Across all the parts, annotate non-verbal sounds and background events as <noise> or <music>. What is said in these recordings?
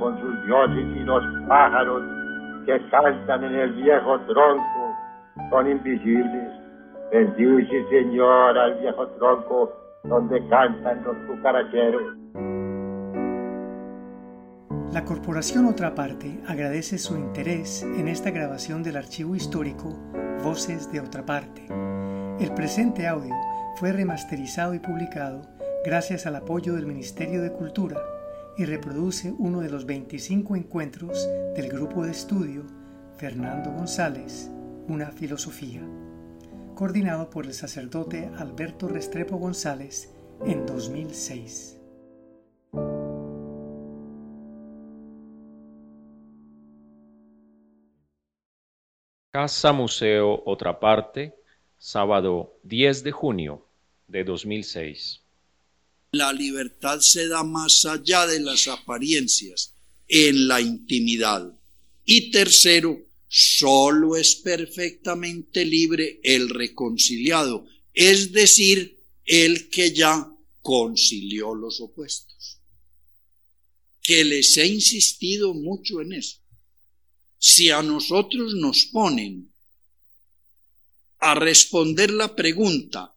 con sus dioses y los pájaros que cantan en el viejo tronco son invisibles. Bendice, Señor, al viejo tronco donde cantan los cucaracheros. La Corporación Otra Parte agradece su interés en esta grabación del archivo histórico Voces de Otra Parte. El presente audio fue remasterizado y publicado gracias al apoyo del Ministerio de Cultura y reproduce uno de los 25 encuentros del grupo de estudio Fernando González, Una Filosofía, coordinado por el sacerdote Alberto Restrepo González en 2006. Casa Museo Otra Parte, sábado 10 de junio de 2006. La libertad se da más allá de las apariencias, en la intimidad. Y tercero, solo es perfectamente libre el reconciliado, es decir, el que ya concilió los opuestos. Que les he insistido mucho en eso. Si a nosotros nos ponen a responder la pregunta,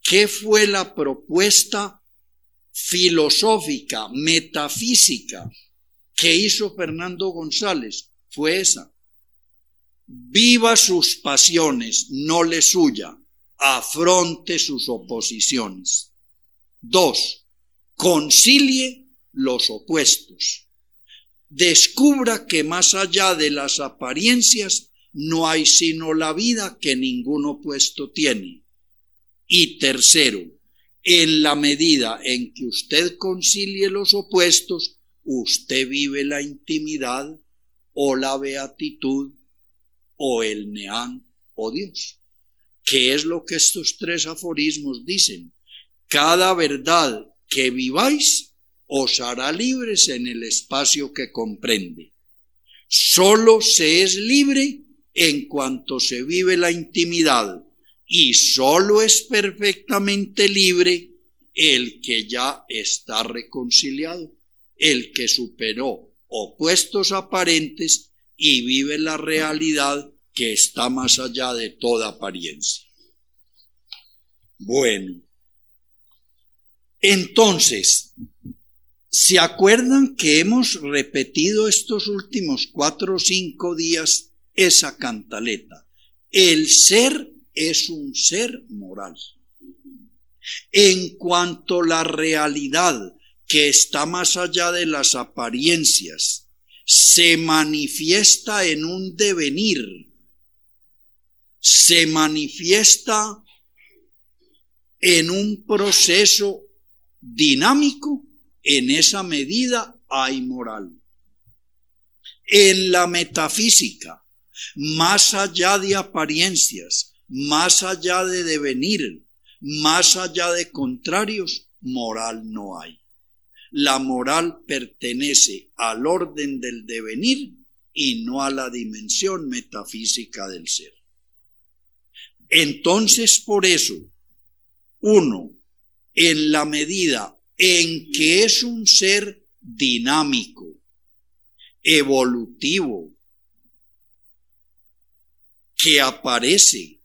¿qué fue la propuesta filosófica, metafísica que hizo Fernando González fue esa. Viva sus pasiones, no le suya, afronte sus oposiciones. Dos, concilie los opuestos. Descubra que más allá de las apariencias no hay sino la vida que ningún opuesto tiene. Y tercero, en la medida en que usted concilie los opuestos, usted vive la intimidad o la beatitud o el neán o Dios. ¿Qué es lo que estos tres aforismos dicen? Cada verdad que viváis os hará libres en el espacio que comprende. Solo se es libre en cuanto se vive la intimidad y solo es perfectamente libre el que ya está reconciliado, el que superó opuestos aparentes y vive la realidad que está más allá de toda apariencia. Bueno, entonces, ¿se acuerdan que hemos repetido estos últimos cuatro o cinco días esa cantaleta? El ser es un ser moral. En cuanto la realidad que está más allá de las apariencias se manifiesta en un devenir, se manifiesta en un proceso dinámico, en esa medida hay moral. En la metafísica, más allá de apariencias, más allá de devenir, más allá de contrarios, moral no hay. La moral pertenece al orden del devenir y no a la dimensión metafísica del ser. Entonces, por eso, uno, en la medida en que es un ser dinámico, evolutivo, que aparece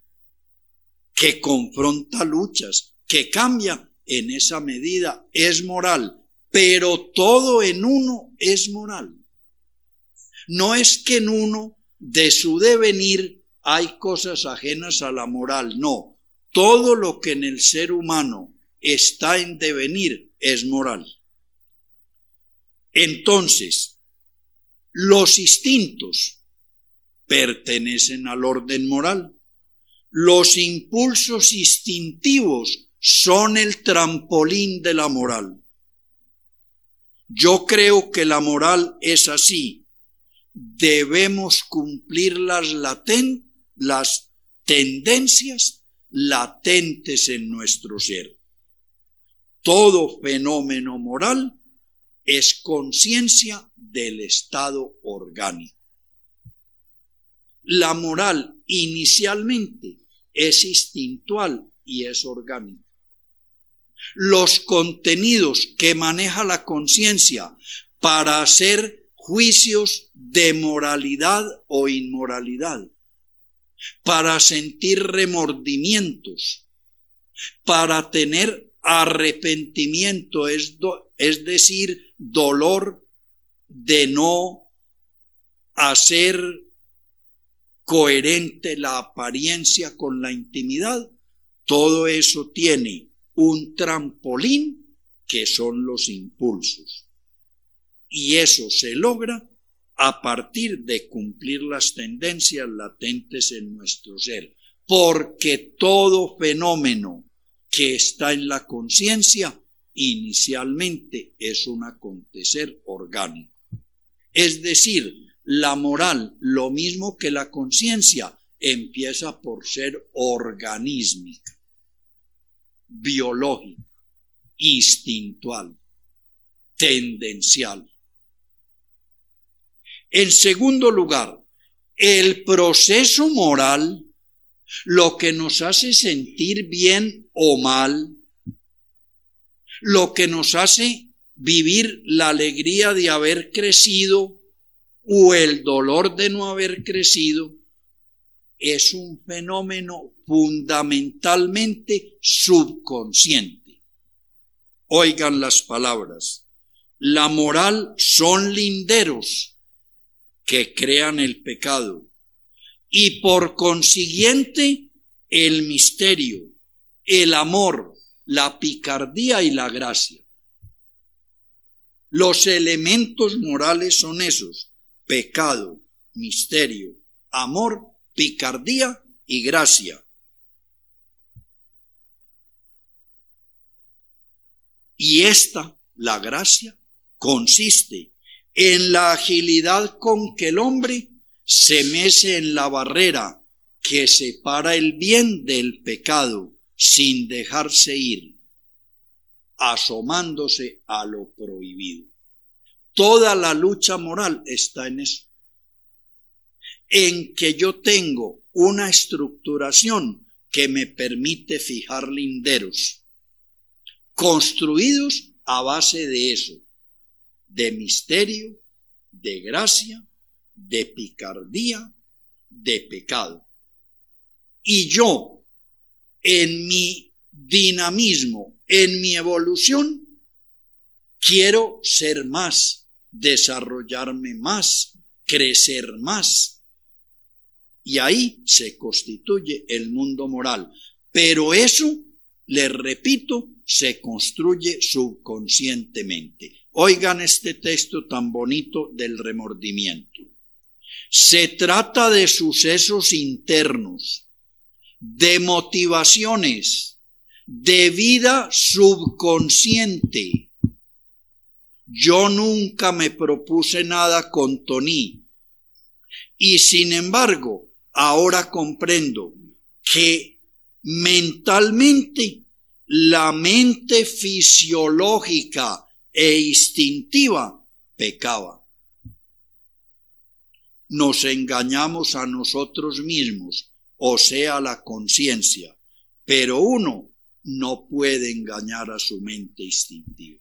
que confronta luchas, que cambia, en esa medida es moral, pero todo en uno es moral. No es que en uno de su devenir hay cosas ajenas a la moral, no. Todo lo que en el ser humano está en devenir es moral. Entonces, los instintos pertenecen al orden moral. Los impulsos instintivos son el trampolín de la moral. Yo creo que la moral es así. Debemos cumplir las, laten las tendencias latentes en nuestro ser. Todo fenómeno moral es conciencia del estado orgánico. La moral inicialmente es instintual y es orgánica. Los contenidos que maneja la conciencia para hacer juicios de moralidad o inmoralidad, para sentir remordimientos, para tener arrepentimiento, es, es decir, dolor de no hacer coherente la apariencia con la intimidad, todo eso tiene un trampolín que son los impulsos. Y eso se logra a partir de cumplir las tendencias latentes en nuestro ser, porque todo fenómeno que está en la conciencia inicialmente es un acontecer orgánico. Es decir, la moral, lo mismo que la conciencia, empieza por ser organísmica, biológica, instintual, tendencial. En segundo lugar, el proceso moral, lo que nos hace sentir bien o mal, lo que nos hace vivir la alegría de haber crecido o el dolor de no haber crecido, es un fenómeno fundamentalmente subconsciente. Oigan las palabras. La moral son linderos que crean el pecado y por consiguiente el misterio, el amor, la picardía y la gracia. Los elementos morales son esos, pecado, misterio, amor, picardía y gracia. Y esta, la gracia, consiste en la agilidad con que el hombre se mece en la barrera que separa el bien del pecado sin dejarse ir, asomándose a lo prohibido. Toda la lucha moral está en eso, en que yo tengo una estructuración que me permite fijar linderos, construidos a base de eso, de misterio, de gracia, de picardía, de pecado. Y yo, en mi dinamismo, en mi evolución, quiero ser más, desarrollarme más, crecer más. Y ahí se constituye el mundo moral. Pero eso, le repito, se construye subconscientemente. Oigan este texto tan bonito del remordimiento. Se trata de sucesos internos, de motivaciones, de vida subconsciente. Yo nunca me propuse nada con Tony y sin embargo ahora comprendo que mentalmente la mente fisiológica e instintiva pecaba. Nos engañamos a nosotros mismos, o sea, la conciencia, pero uno no puede engañar a su mente instintiva.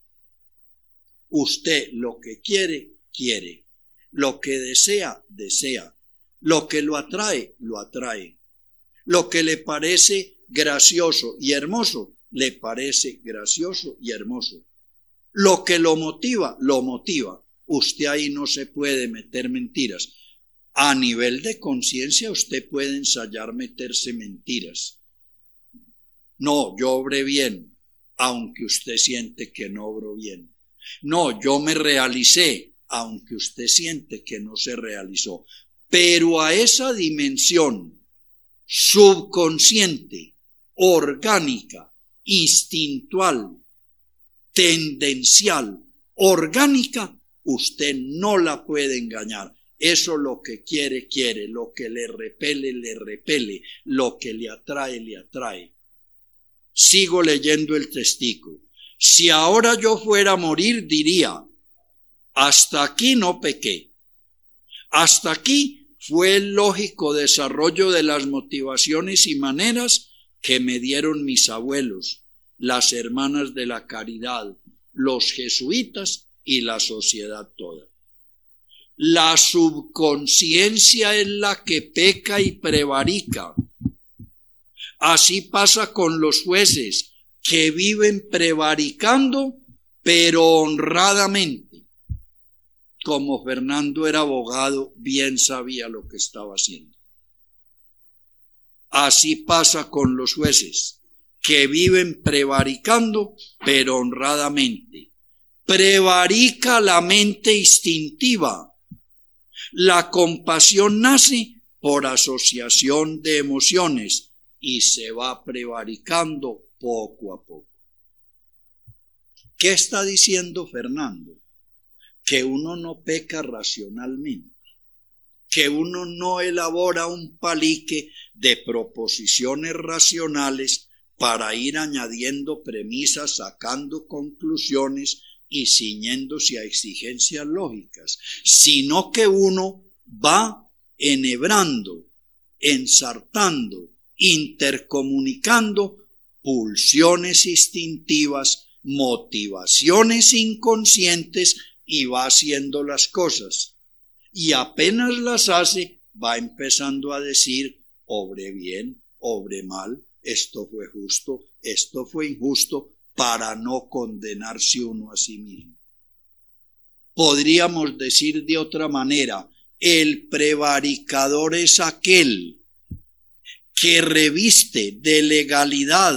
Usted lo que quiere, quiere. Lo que desea, desea. Lo que lo atrae, lo atrae. Lo que le parece gracioso y hermoso, le parece gracioso y hermoso. Lo que lo motiva, lo motiva. Usted ahí no se puede meter mentiras. A nivel de conciencia usted puede ensayar meterse mentiras. No, yo obré bien, aunque usted siente que no obró bien. No, yo me realicé, aunque usted siente que no se realizó. Pero a esa dimensión subconsciente, orgánica, instintual, tendencial, orgánica, usted no la puede engañar. Eso lo que quiere, quiere, lo que le repele, le repele, lo que le atrae, le atrae. Sigo leyendo el testigo. Si ahora yo fuera a morir, diría, hasta aquí no pequé. Hasta aquí fue el lógico desarrollo de las motivaciones y maneras que me dieron mis abuelos, las hermanas de la caridad, los jesuitas y la sociedad toda. La subconsciencia es la que peca y prevarica. Así pasa con los jueces que viven prevaricando, pero honradamente. Como Fernando era abogado, bien sabía lo que estaba haciendo. Así pasa con los jueces que viven prevaricando, pero honradamente. Prevarica la mente instintiva. La compasión nace por asociación de emociones y se va prevaricando poco a poco. ¿Qué está diciendo Fernando? Que uno no peca racionalmente, que uno no elabora un palique de proposiciones racionales para ir añadiendo premisas, sacando conclusiones y ciñéndose a exigencias lógicas, sino que uno va enhebrando, ensartando, intercomunicando pulsiones instintivas, motivaciones inconscientes y va haciendo las cosas. Y apenas las hace, va empezando a decir, obre bien, obre mal, esto fue justo, esto fue injusto, para no condenarse uno a sí mismo. Podríamos decir de otra manera, el prevaricador es aquel que reviste de legalidad,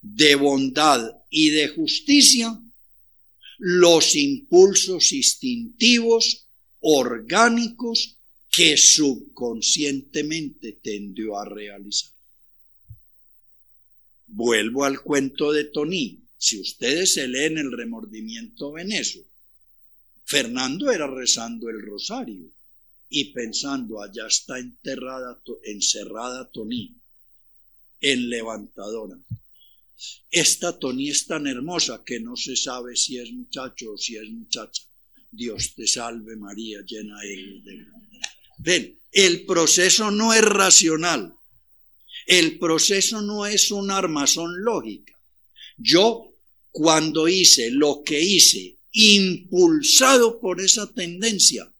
de bondad y de justicia los impulsos instintivos, orgánicos, que subconscientemente tendió a realizar. Vuelvo al cuento de Tony. Si ustedes se leen el remordimiento venezo, Fernando era rezando el rosario y pensando, allá está enterrada, encerrada Tony, en levantadora. Esta Tony es tan hermosa que no se sabe si es muchacho o si es muchacha. Dios te salve María, llena de... Ven, el proceso no es racional, el proceso no es una armazón lógica. Yo, cuando hice lo que hice, impulsado por esa tendencia,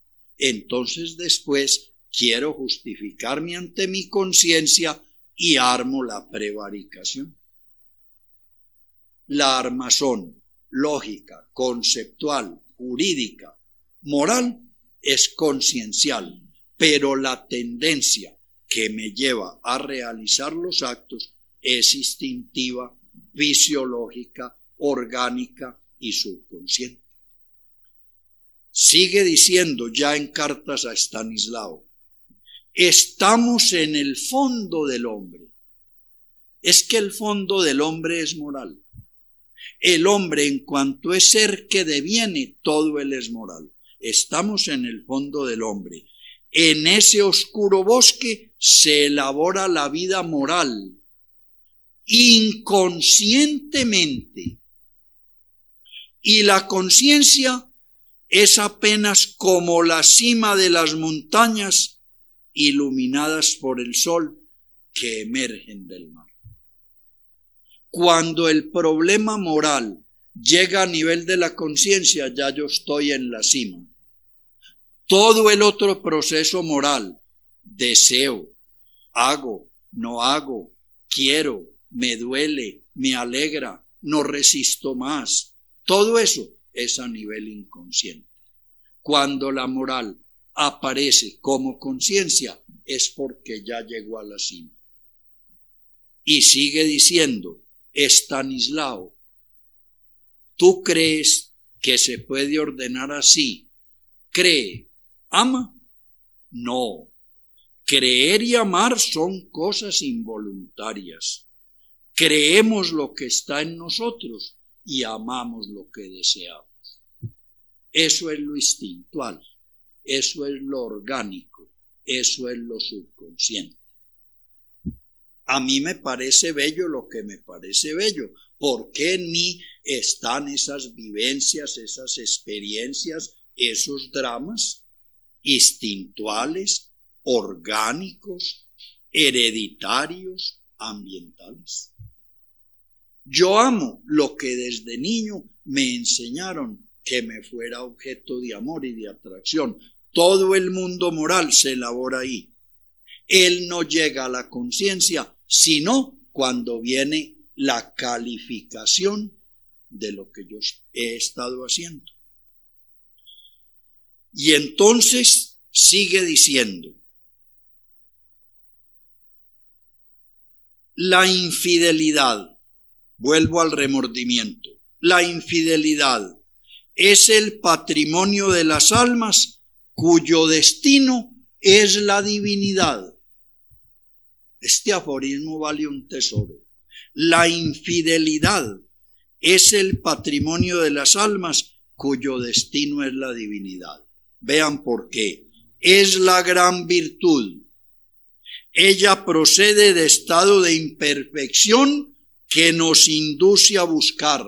entonces después quiero justificarme ante mi conciencia y armo la prevaricación. La armazón lógica, conceptual, jurídica, moral es conciencial, pero la tendencia que me lleva a realizar los actos es instintiva, fisiológica, orgánica y subconsciente. Sigue diciendo ya en cartas a Stanislao, estamos en el fondo del hombre. Es que el fondo del hombre es moral. El hombre en cuanto es ser que deviene, todo él es moral. Estamos en el fondo del hombre. En ese oscuro bosque se elabora la vida moral inconscientemente. Y la conciencia es apenas como la cima de las montañas iluminadas por el sol que emergen del mar. Cuando el problema moral llega a nivel de la conciencia, ya yo estoy en la cima todo el otro proceso moral, deseo, hago, no hago, quiero, me duele, me alegra, no resisto más, todo eso es a nivel inconsciente. Cuando la moral aparece como conciencia es porque ya llegó a la cima. Y sigue diciendo, Estanislao, ¿tú crees que se puede ordenar así? Cree ama? No. Creer y amar son cosas involuntarias. Creemos lo que está en nosotros y amamos lo que deseamos. Eso es lo instintual, eso es lo orgánico, eso es lo subconsciente. A mí me parece bello lo que me parece bello, porque en mí están esas vivencias, esas experiencias, esos dramas instintuales, orgánicos, hereditarios, ambientales. Yo amo lo que desde niño me enseñaron que me fuera objeto de amor y de atracción, Todo el mundo moral se elabora ahí. Él no llega a la conciencia, sino cuando viene la calificación de lo que yo he estado haciendo. Y entonces sigue diciendo, la infidelidad, vuelvo al remordimiento, la infidelidad es el patrimonio de las almas cuyo destino es la divinidad. Este aforismo vale un tesoro. La infidelidad es el patrimonio de las almas cuyo destino es la divinidad. Vean por qué. Es la gran virtud. Ella procede de estado de imperfección que nos induce a buscar.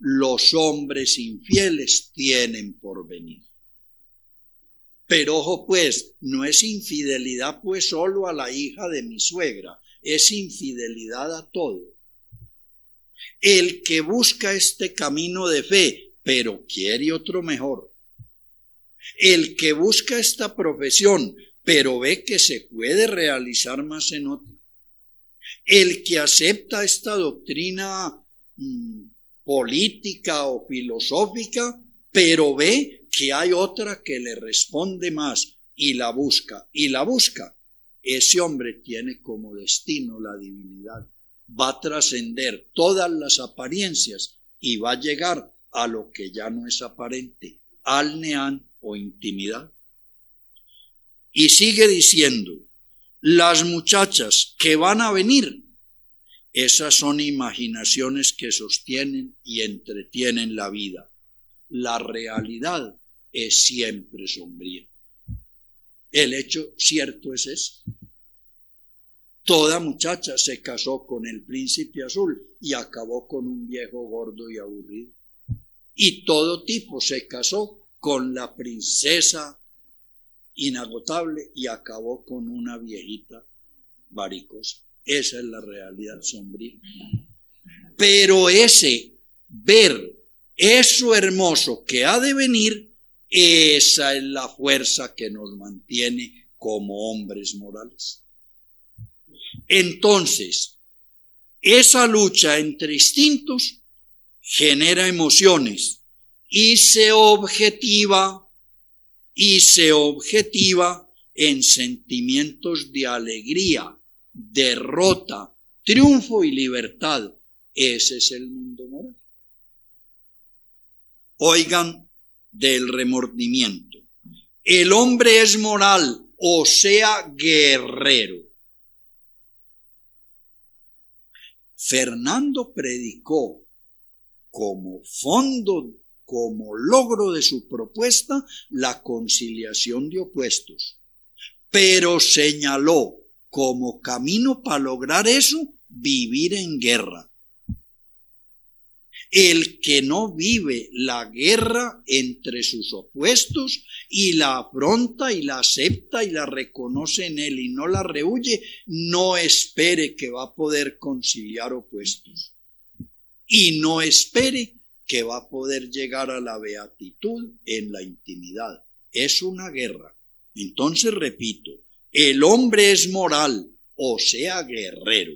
Los hombres infieles tienen por venir. Pero ojo pues, no es infidelidad pues solo a la hija de mi suegra, es infidelidad a todo. El que busca este camino de fe, pero quiere otro mejor. El que busca esta profesión, pero ve que se puede realizar más en otra. El que acepta esta doctrina mm, política o filosófica, pero ve que hay otra que le responde más y la busca y la busca, ese hombre tiene como destino la divinidad. Va a trascender todas las apariencias y va a llegar a lo que ya no es aparente, al neán o intimidad. Y sigue diciendo, las muchachas que van a venir, esas son imaginaciones que sostienen y entretienen la vida. La realidad es siempre sombría. El hecho cierto es eso. Toda muchacha se casó con el príncipe azul y acabó con un viejo gordo y aburrido. Y todo tipo se casó con la princesa inagotable y acabó con una viejita varicosa. Esa es la realidad sombría. Pero ese ver eso hermoso que ha de venir esa es la fuerza que nos mantiene como hombres morales. Entonces, esa lucha entre instintos genera emociones y se objetiva y se objetiva en sentimientos de alegría, derrota, triunfo y libertad. Ese es el mundo moral. Oigan del remordimiento. El hombre es moral, o sea, guerrero. Fernando predicó como fondo, como logro de su propuesta, la conciliación de opuestos, pero señaló como camino para lograr eso vivir en guerra el que no vive la guerra entre sus opuestos y la afronta y la acepta y la reconoce en él y no la rehuye, no espere que va a poder conciliar opuestos. Y no espere que va a poder llegar a la beatitud en la intimidad. Es una guerra. Entonces repito, el hombre es moral, o sea, guerrero.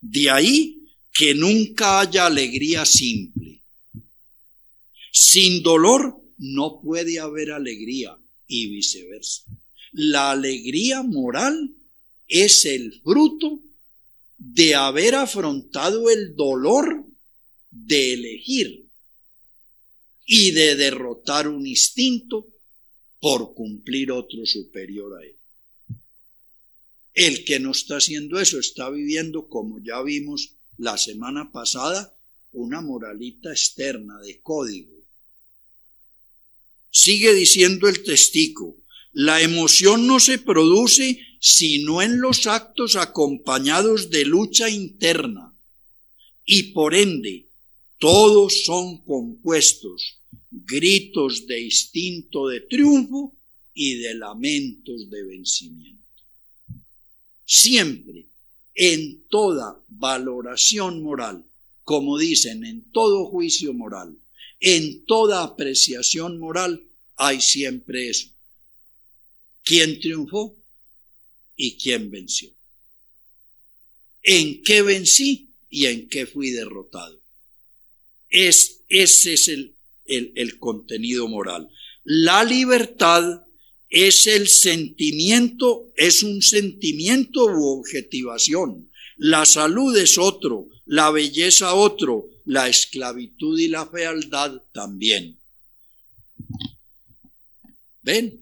De ahí que nunca haya alegría simple. Sin dolor no puede haber alegría y viceversa. La alegría moral es el fruto de haber afrontado el dolor de elegir y de derrotar un instinto por cumplir otro superior a él. El que no está haciendo eso está viviendo, como ya vimos, la semana pasada una moralita externa de código. Sigue diciendo el testigo, la emoción no se produce sino en los actos acompañados de lucha interna y por ende todos son compuestos gritos de instinto de triunfo y de lamentos de vencimiento. Siempre en toda valoración moral, como dicen, en todo juicio moral, en toda apreciación moral, hay siempre eso. ¿Quién triunfó y quién venció? ¿En qué vencí y en qué fui derrotado? Es, ese es el, el, el contenido moral. La libertad es el sentimiento, es un sentimiento u objetivación. La salud es otro, la belleza otro, la esclavitud y la fealdad también. ¿Ven?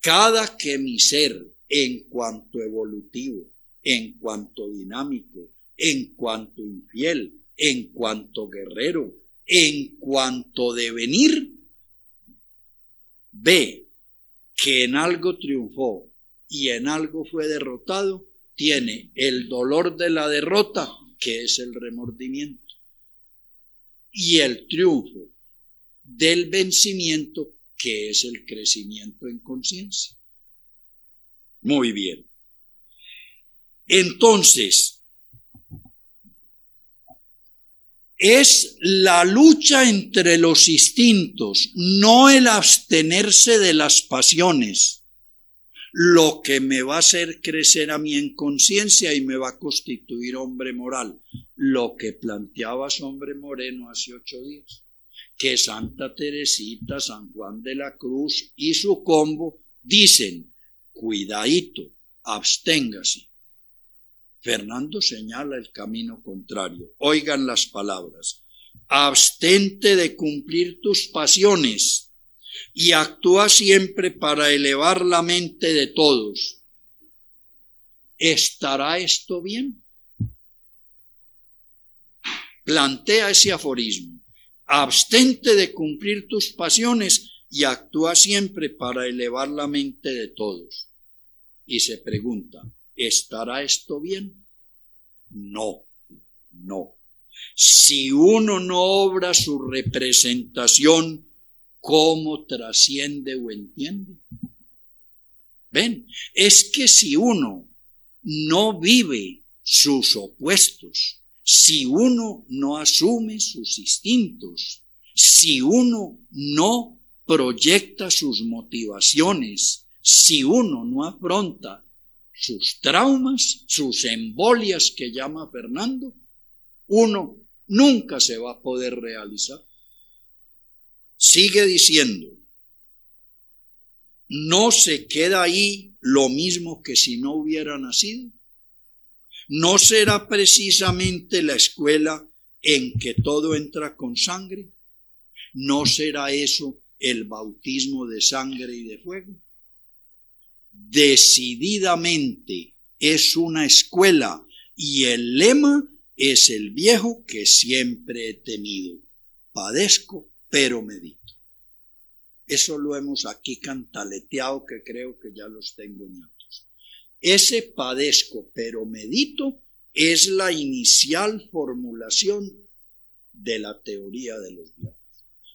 Cada que mi ser, en cuanto evolutivo, en cuanto dinámico, en cuanto infiel, en cuanto guerrero, en cuanto devenir, ve que en algo triunfó y en algo fue derrotado, tiene el dolor de la derrota, que es el remordimiento, y el triunfo del vencimiento, que es el crecimiento en conciencia. Muy bien. Entonces, es la lucha entre los instintos, no el abstenerse de las pasiones, lo que me va a hacer crecer a mí en conciencia y me va a constituir hombre moral, lo que planteabas hombre moreno hace ocho días, que Santa Teresita, San Juan de la Cruz y su combo dicen, cuidadito, absténgase, Fernando señala el camino contrario. Oigan las palabras. Abstente de cumplir tus pasiones y actúa siempre para elevar la mente de todos. ¿Estará esto bien? Plantea ese aforismo. Abstente de cumplir tus pasiones y actúa siempre para elevar la mente de todos. Y se pregunta, ¿Estará esto bien? No, no. Si uno no obra su representación, ¿cómo trasciende o entiende? Ven, es que si uno no vive sus opuestos, si uno no asume sus instintos, si uno no proyecta sus motivaciones, si uno no afronta sus traumas, sus embolias que llama Fernando, uno nunca se va a poder realizar. Sigue diciendo, no se queda ahí lo mismo que si no hubiera nacido. No será precisamente la escuela en que todo entra con sangre. No será eso el bautismo de sangre y de fuego decididamente es una escuela y el lema es el viejo que siempre he temido. Padezco, pero medito. Eso lo hemos aquí cantaleteado que creo que ya los tengo ñatos. Ese padezco, pero medito es la inicial formulación de la teoría de los viejos.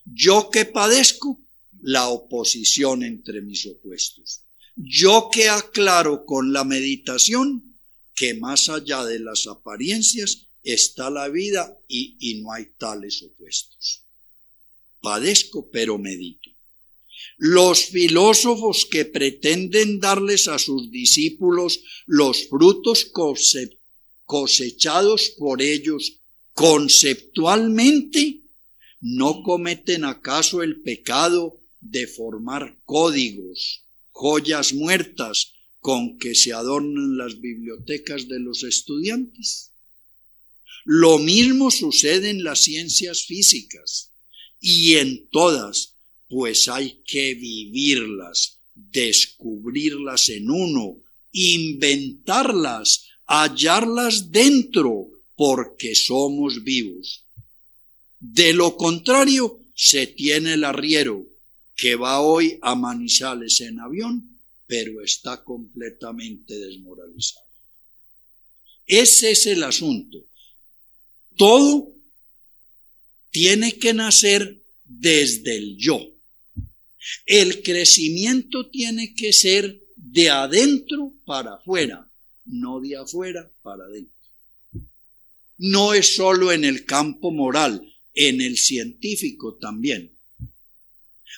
Yo que padezco, la oposición entre mis opuestos. Yo que aclaro con la meditación que más allá de las apariencias está la vida y, y no hay tales opuestos. Padezco, pero medito. Los filósofos que pretenden darles a sus discípulos los frutos cosechados por ellos conceptualmente, ¿no cometen acaso el pecado de formar códigos, joyas muertas con que se adornan las bibliotecas de los estudiantes. Lo mismo sucede en las ciencias físicas y en todas, pues hay que vivirlas, descubrirlas en uno, inventarlas, hallarlas dentro, porque somos vivos. De lo contrario, se tiene el arriero, que va hoy a Manizales en avión, pero está completamente desmoralizado. Ese es el asunto. Todo tiene que nacer desde el yo. El crecimiento tiene que ser de adentro para afuera, no de afuera para adentro. No es solo en el campo moral, en el científico también.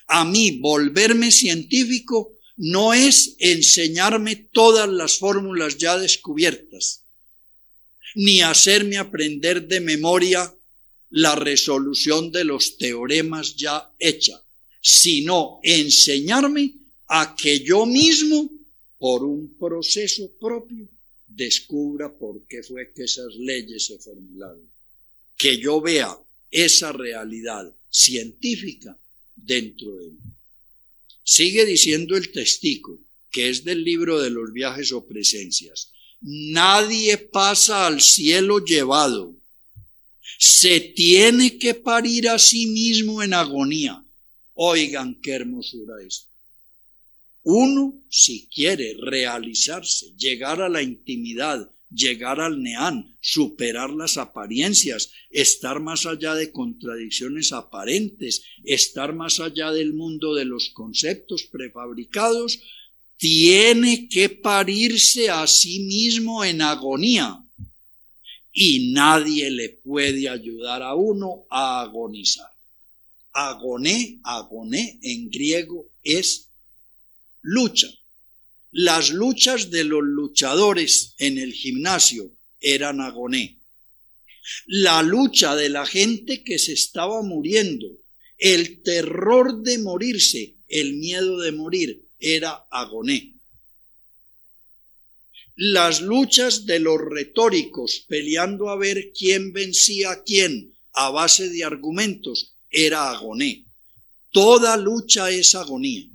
A mí volverme científico no es enseñarme todas las fórmulas ya descubiertas, ni hacerme aprender de memoria la resolución de los teoremas ya hecha, sino enseñarme a que yo mismo, por un proceso propio, descubra por qué fue que esas leyes se formularon, que yo vea esa realidad científica dentro de mí. Sigue diciendo el testigo, que es del libro de los viajes o presencias. Nadie pasa al cielo llevado. Se tiene que parir a sí mismo en agonía. Oigan qué hermosura esto. Uno, si quiere realizarse, llegar a la intimidad, llegar al neán, superar las apariencias, estar más allá de contradicciones aparentes, estar más allá del mundo de los conceptos prefabricados, tiene que parirse a sí mismo en agonía y nadie le puede ayudar a uno a agonizar. Agoné, agoné en griego es lucha. Las luchas de los luchadores en el gimnasio eran agoné. La lucha de la gente que se estaba muriendo, el terror de morirse, el miedo de morir, era agoné. Las luchas de los retóricos peleando a ver quién vencía a quién a base de argumentos era agoné. Toda lucha es agonía.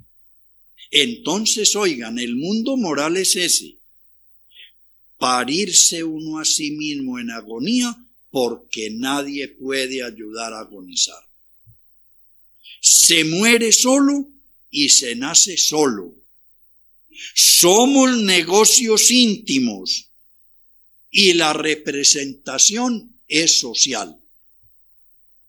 Entonces, oigan, el mundo moral es ese. Parirse uno a sí mismo en agonía porque nadie puede ayudar a agonizar. Se muere solo y se nace solo. Somos negocios íntimos y la representación es social.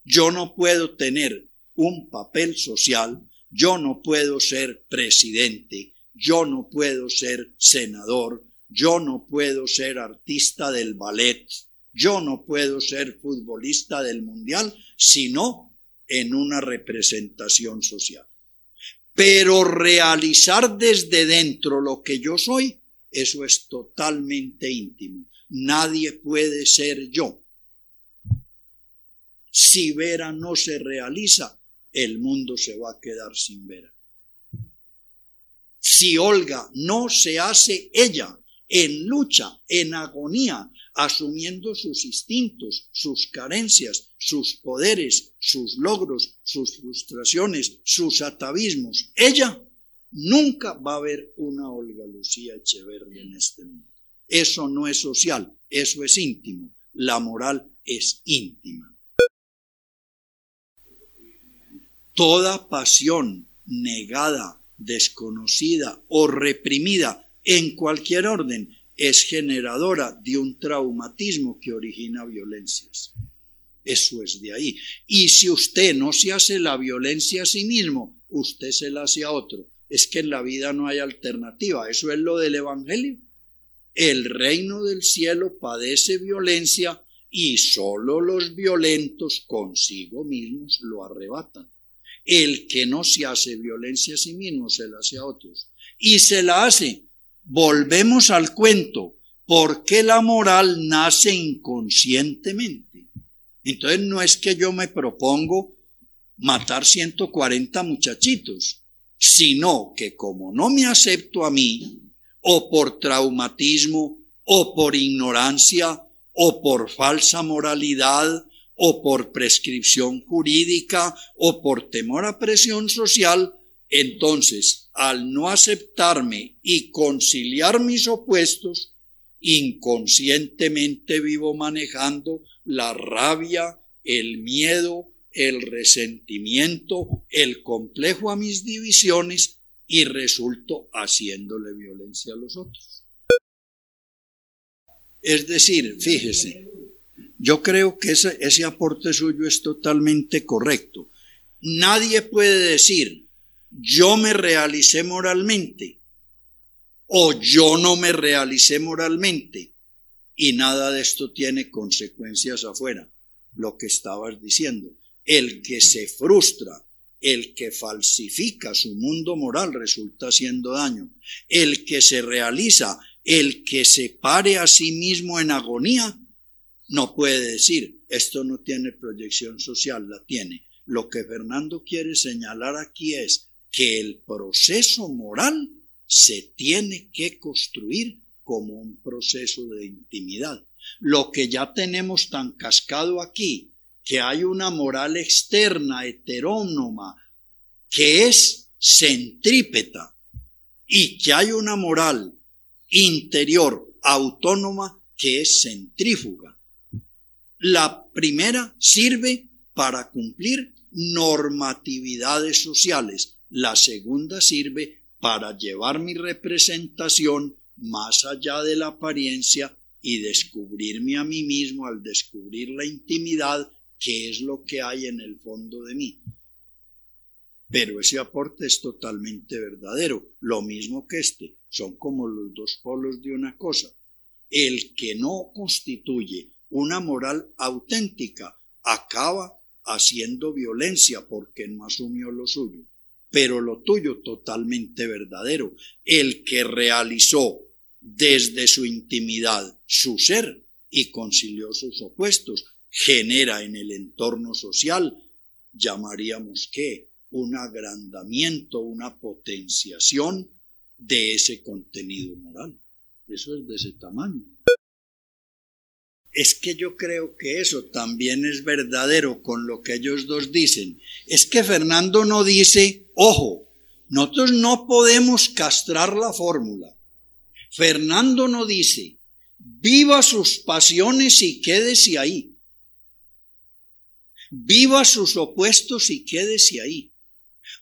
Yo no puedo tener un papel social yo no puedo ser presidente, yo no puedo ser senador, yo no puedo ser artista del ballet, yo no puedo ser futbolista del mundial, sino en una representación social. Pero realizar desde dentro lo que yo soy, eso es totalmente íntimo. Nadie puede ser yo. Si Vera no se realiza, el mundo se va a quedar sin ver. Si Olga no se hace ella en lucha, en agonía, asumiendo sus instintos, sus carencias, sus poderes, sus logros, sus frustraciones, sus atavismos, ella nunca va a haber una Olga Lucía Echeverría en este mundo. Eso no es social, eso es íntimo. La moral es íntima. Toda pasión negada, desconocida o reprimida en cualquier orden es generadora de un traumatismo que origina violencias. Eso es de ahí. Y si usted no se hace la violencia a sí mismo, usted se la hace a otro. Es que en la vida no hay alternativa. Eso es lo del Evangelio. El reino del cielo padece violencia y solo los violentos consigo mismos lo arrebatan. El que no se hace violencia a sí mismo se la hace a otros. Y se la hace. Volvemos al cuento. ¿Por qué la moral nace inconscientemente? Entonces no es que yo me propongo matar 140 muchachitos, sino que como no me acepto a mí, o por traumatismo, o por ignorancia, o por falsa moralidad, o por prescripción jurídica o por temor a presión social, entonces, al no aceptarme y conciliar mis opuestos, inconscientemente vivo manejando la rabia, el miedo, el resentimiento, el complejo a mis divisiones y resulto haciéndole violencia a los otros. Es decir, fíjese, yo creo que ese, ese aporte suyo es totalmente correcto. Nadie puede decir, yo me realicé moralmente o yo no me realicé moralmente y nada de esto tiene consecuencias afuera, lo que estabas diciendo. El que se frustra el que falsifica su mundo moral resulta haciendo daño. El que se realiza, el que se pare a sí mismo en agonía, no puede decir, esto no tiene proyección social, la tiene. Lo que Fernando quiere señalar aquí es que el proceso moral se tiene que construir como un proceso de intimidad. Lo que ya tenemos tan cascado aquí, que hay una moral externa, heterónoma, que es centrípeta, y que hay una moral interior, autónoma, que es centrífuga. La primera sirve para cumplir normatividades sociales, la segunda sirve para llevar mi representación más allá de la apariencia y descubrirme a mí mismo al descubrir la intimidad que es lo que hay en el fondo de mí. Pero ese aporte es totalmente verdadero, lo mismo que este, son como los dos polos de una cosa. El que no constituye una moral auténtica acaba haciendo violencia porque no asumió lo suyo. Pero lo tuyo totalmente verdadero. El que realizó desde su intimidad su ser y concilió sus opuestos, genera en el entorno social, llamaríamos que un agrandamiento, una potenciación de ese contenido moral. Eso es de ese tamaño. Es que yo creo que eso también es verdadero con lo que ellos dos dicen. Es que Fernando no dice, ojo, nosotros no podemos castrar la fórmula. Fernando no dice, viva sus pasiones y quédese ahí. Viva sus opuestos y quédese ahí.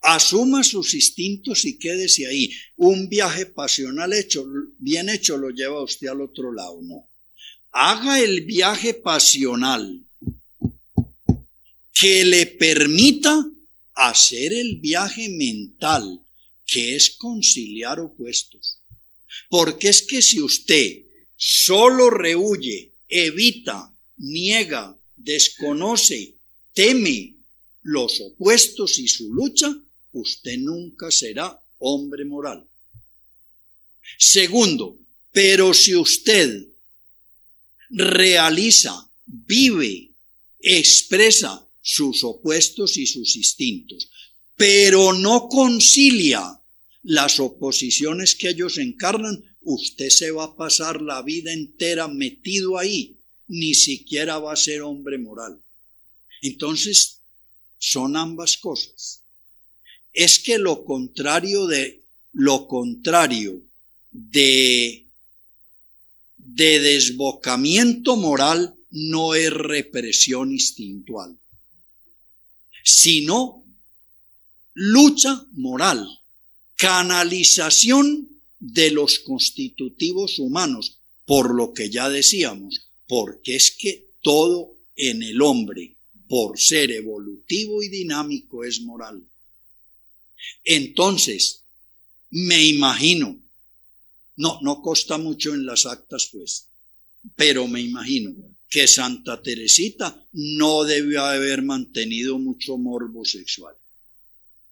Asuma sus instintos y quédese ahí. Un viaje pasional hecho, bien hecho, lo lleva usted al otro lado, ¿no? Haga el viaje pasional que le permita hacer el viaje mental, que es conciliar opuestos. Porque es que si usted solo rehuye, evita, niega, desconoce, teme los opuestos y su lucha, usted nunca será hombre moral. Segundo, pero si usted realiza, vive, expresa sus opuestos y sus instintos, pero no concilia las oposiciones que ellos encarnan, usted se va a pasar la vida entera metido ahí, ni siquiera va a ser hombre moral. Entonces, son ambas cosas. Es que lo contrario de lo contrario de de desbocamiento moral no es represión instintual, sino lucha moral, canalización de los constitutivos humanos, por lo que ya decíamos, porque es que todo en el hombre, por ser evolutivo y dinámico, es moral. Entonces, me imagino, no, no consta mucho en las actas, pues, pero me imagino que Santa Teresita no debió haber mantenido mucho morbo sexual.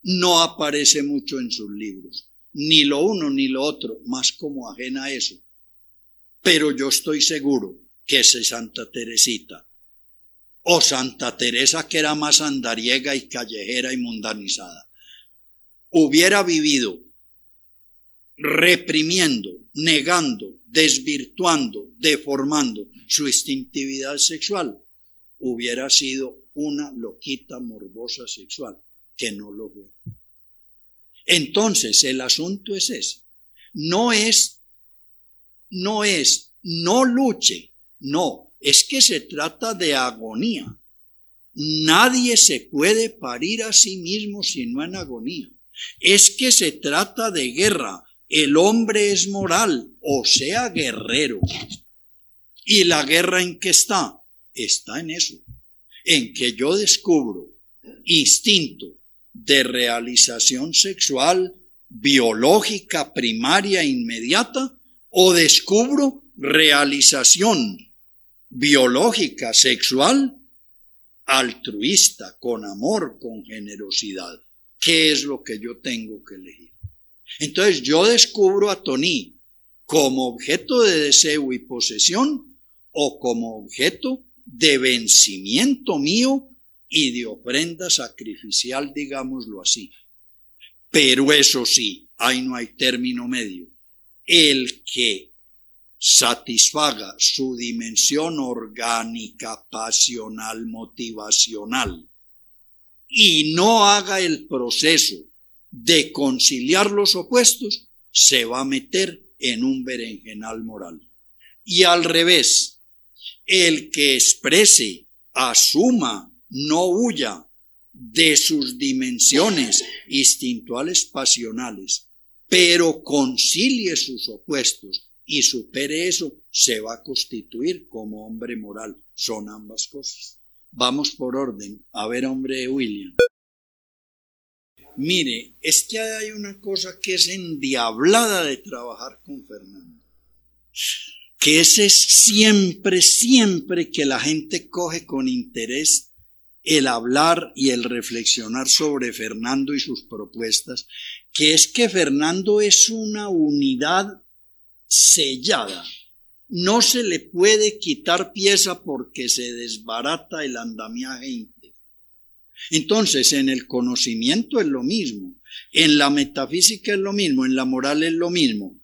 No aparece mucho en sus libros ni lo uno ni lo otro, más como ajena a eso. Pero yo estoy seguro que ese Santa Teresita o Santa Teresa que era más andariega y callejera y mundanizada, hubiera vivido reprimiendo, negando, desvirtuando, deformando su instintividad sexual, hubiera sido una loquita morbosa sexual, que no lo ve. Entonces, el asunto es ese. No es, no es, no luche, no, es que se trata de agonía. Nadie se puede parir a sí mismo si no en agonía. Es que se trata de guerra. El hombre es moral, o sea, guerrero. ¿Y la guerra en qué está? Está en eso, en que yo descubro instinto, de realización sexual biológica primaria inmediata o descubro realización biológica sexual altruista, con amor, con generosidad. ¿Qué es lo que yo tengo que elegir? Entonces yo descubro a Tony como objeto de deseo y posesión o como objeto de vencimiento mío y de ofrenda sacrificial, digámoslo así. Pero eso sí, ahí no hay término medio. El que satisfaga su dimensión orgánica, pasional, motivacional, y no haga el proceso de conciliar los opuestos, se va a meter en un berenjenal moral. Y al revés, el que exprese, asuma, no huya de sus dimensiones instintuales pasionales, pero concilie sus opuestos y supere eso, se va a constituir como hombre moral. Son ambas cosas. Vamos por orden. A ver, hombre William. Mire, es que hay una cosa que es endiablada de trabajar con Fernando. Que ese es siempre, siempre que la gente coge con interés el hablar y el reflexionar sobre Fernando y sus propuestas, que es que Fernando es una unidad sellada. No se le puede quitar pieza porque se desbarata el andamiaje. Entonces, en el conocimiento es lo mismo, en la metafísica es lo mismo, en la moral es lo mismo.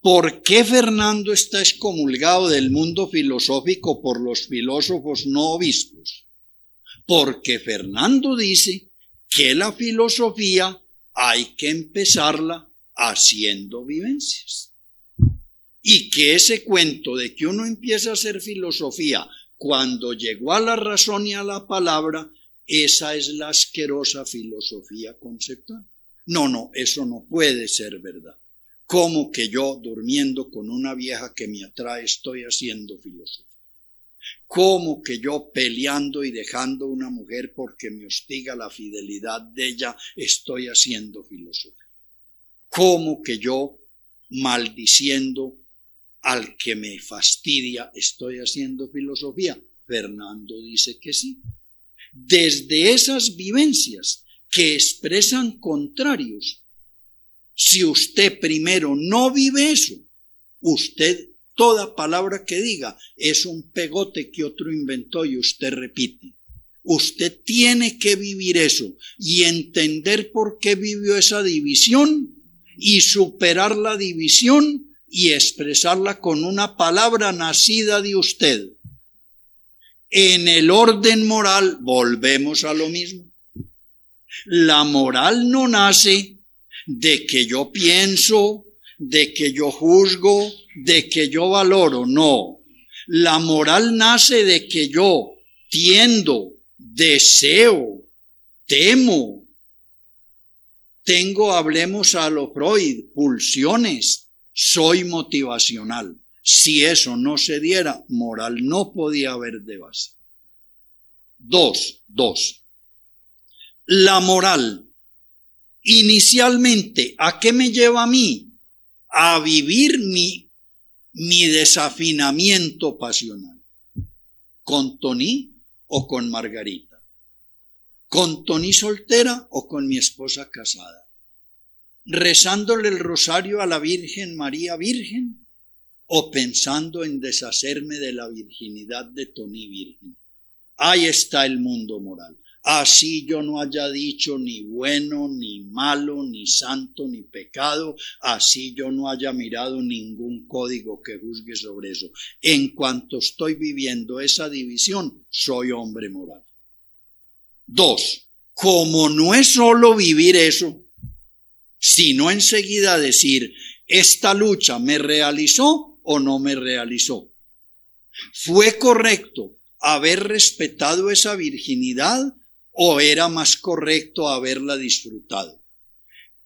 ¿Por qué Fernando está excomulgado del mundo filosófico por los filósofos no obispos? Porque Fernando dice que la filosofía hay que empezarla haciendo vivencias. Y que ese cuento de que uno empieza a hacer filosofía cuando llegó a la razón y a la palabra, esa es la asquerosa filosofía conceptual. No, no, eso no puede ser verdad. ¿Cómo que yo, durmiendo con una vieja que me atrae, estoy haciendo filosofía? ¿Cómo que yo peleando y dejando una mujer porque me hostiga la fidelidad de ella, estoy haciendo filosofía? ¿Cómo que yo, maldiciendo al que me fastidia, estoy haciendo filosofía? Fernando dice que sí. Desde esas vivencias que expresan contrarios, si usted primero no vive eso, usted toda palabra que diga es un pegote que otro inventó y usted repite. Usted tiene que vivir eso y entender por qué vivió esa división y superar la división y expresarla con una palabra nacida de usted. En el orden moral volvemos a lo mismo. La moral no nace de que yo pienso, de que yo juzgo, de que yo valoro, no. La moral nace de que yo tiendo, deseo, temo, tengo, hablemos a lo Freud, pulsiones, soy motivacional. Si eso no se diera, moral no podía haber de base. Dos, dos. La moral, inicialmente, ¿a qué me lleva a mí? A vivir mi, mi desafinamiento pasional. ¿Con Tony o con Margarita? con Tony soltera o con mi esposa casada, rezándole el rosario a la Virgen María Virgen o pensando en deshacerme de la virginidad de Tony Virgen. Ahí está el mundo moral. Así yo no haya dicho ni bueno, ni malo, ni santo, ni pecado, así yo no haya mirado ningún código que juzgue sobre eso. En cuanto estoy viviendo esa división, soy hombre moral. Dos, como no es solo vivir eso, sino enseguida decir, esta lucha me realizó o no me realizó. ¿Fue correcto haber respetado esa virginidad o era más correcto haberla disfrutado?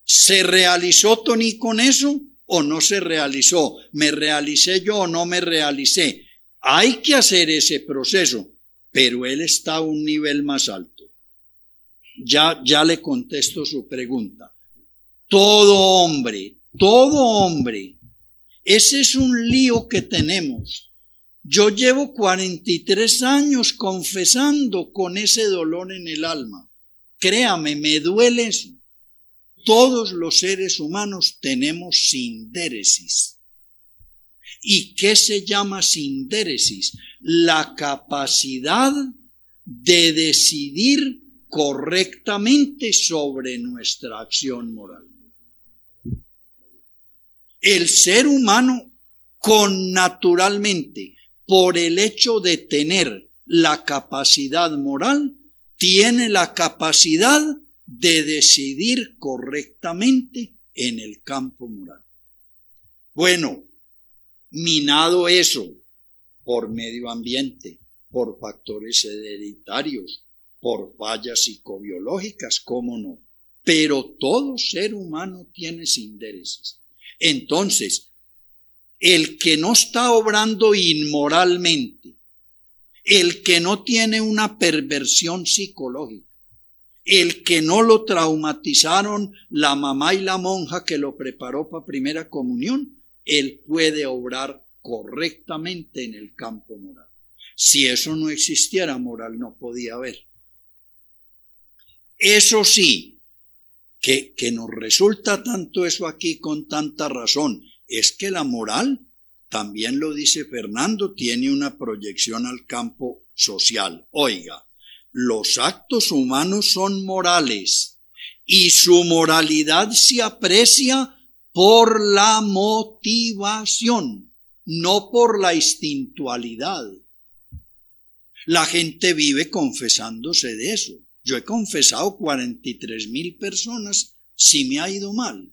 ¿Se realizó Tony con eso o no se realizó? ¿Me realicé yo o no me realicé? Hay que hacer ese proceso, pero él está a un nivel más alto ya, ya le contesto su pregunta. Todo hombre, todo hombre, ese es un lío que tenemos. Yo llevo 43 años confesando con ese dolor en el alma. Créame, me duele eso. Todos los seres humanos tenemos sindéresis. ¿Y qué se llama sindéresis? La capacidad de decidir correctamente sobre nuestra acción moral. El ser humano con naturalmente, por el hecho de tener la capacidad moral, tiene la capacidad de decidir correctamente en el campo moral. Bueno, minado eso por medio ambiente, por factores hereditarios, por fallas psicobiológicas, cómo no. Pero todo ser humano tiene intereses. Entonces, el que no está obrando inmoralmente, el que no tiene una perversión psicológica, el que no lo traumatizaron la mamá y la monja que lo preparó para primera comunión, él puede obrar correctamente en el campo moral. Si eso no existiera, moral no podía haber. Eso sí, que, nos resulta tanto eso aquí con tanta razón, es que la moral, también lo dice Fernando, tiene una proyección al campo social. Oiga, los actos humanos son morales y su moralidad se aprecia por la motivación, no por la instintualidad. La gente vive confesándose de eso. Yo he confesado 43 mil personas si me ha ido mal.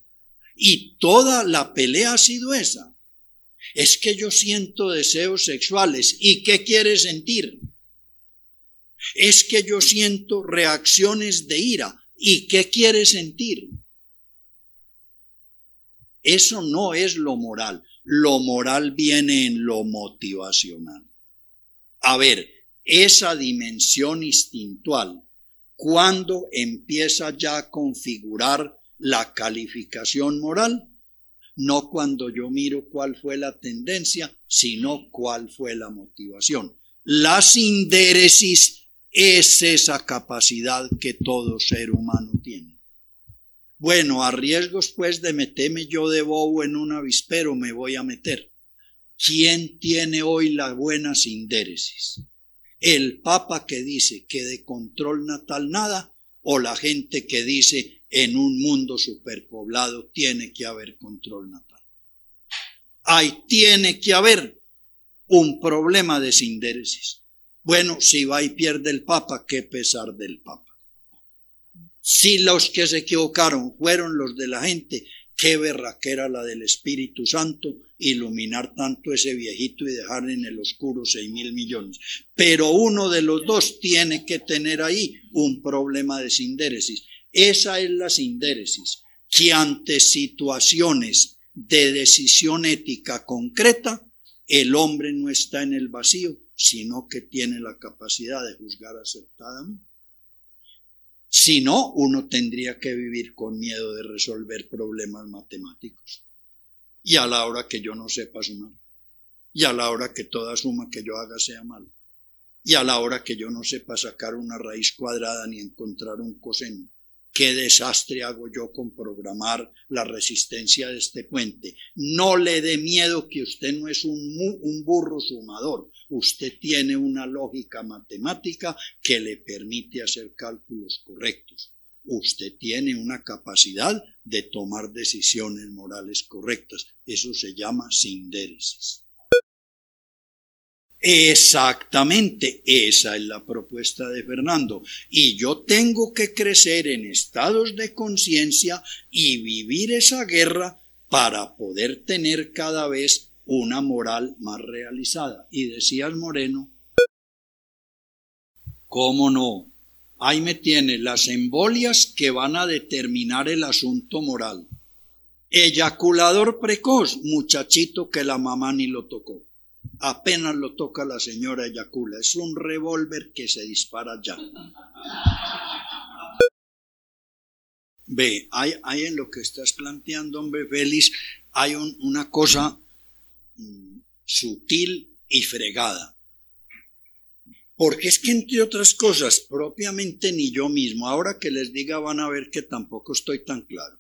Y toda la pelea ha sido esa. Es que yo siento deseos sexuales. ¿Y qué quiere sentir? Es que yo siento reacciones de ira. ¿Y qué quiere sentir? Eso no es lo moral. Lo moral viene en lo motivacional. A ver, esa dimensión instintual, cuando empieza ya a configurar la calificación moral, no cuando yo miro cuál fue la tendencia, sino cuál fue la motivación. La sindéresis es esa capacidad que todo ser humano tiene. Bueno, a riesgos pues de meterme yo de bobo en un avispero me voy a meter. ¿Quién tiene hoy la buena sindéresis? ¿El papa que dice que de control natal nada o la gente que dice en un mundo superpoblado tiene que haber control natal. Ahí tiene que haber un problema de sindéresis. Bueno, si va y pierde el Papa, qué pesar del Papa. Si los que se equivocaron fueron los de la gente, qué berraquera la del Espíritu Santo iluminar tanto ese viejito y dejar en el oscuro seis mil millones. Pero uno de los dos tiene que tener ahí un problema de sindéresis. Esa es la sindéresis, que ante situaciones de decisión ética concreta, el hombre no está en el vacío, sino que tiene la capacidad de juzgar acertadamente. Si no, uno tendría que vivir con miedo de resolver problemas matemáticos. Y a la hora que yo no sepa sumar. Y a la hora que toda suma que yo haga sea mala. Y a la hora que yo no sepa sacar una raíz cuadrada ni encontrar un coseno ¿Qué desastre hago yo con programar la resistencia de este puente? No le dé miedo que usted no es un, un, burro sumador. Usted tiene una lógica matemática que le permite hacer cálculos correctos. Usted tiene una capacidad de tomar decisiones morales correctas. Eso se llama sindéresis. Exactamente, esa es la propuesta de Fernando. Y yo tengo que crecer en estados de conciencia y vivir esa guerra para poder tener cada vez una moral más realizada. Y decía el Moreno, ¿cómo no? Ahí me tiene las embolias que van a determinar el asunto moral. Eyaculador precoz, muchachito que la mamá ni lo tocó apenas lo toca la señora eyacula. Es un revólver que se dispara ya. Ve, hay, en lo que estás planteando, hombre Félix, hay una cosa sutil y fregada. Porque es que entre otras cosas, propiamente ni yo mismo, ahora que les diga van a ver que tampoco estoy tan claro.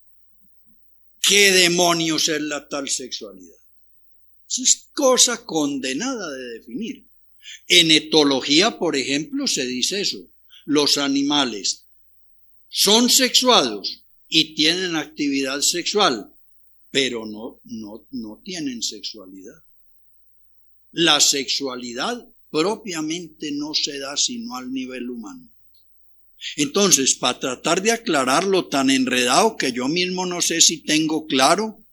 ¿Qué demonios es la tal sexualidad? es cosa condenada de definir. En etología, por ejemplo, se dice eso. Los animales son sexuados y tienen actividad sexual, pero no, no, no tienen sexualidad. La sexualidad propiamente no se da sino al nivel humano. Entonces, para tratar de aclararlo tan enredado que yo mismo no sé si tengo claro,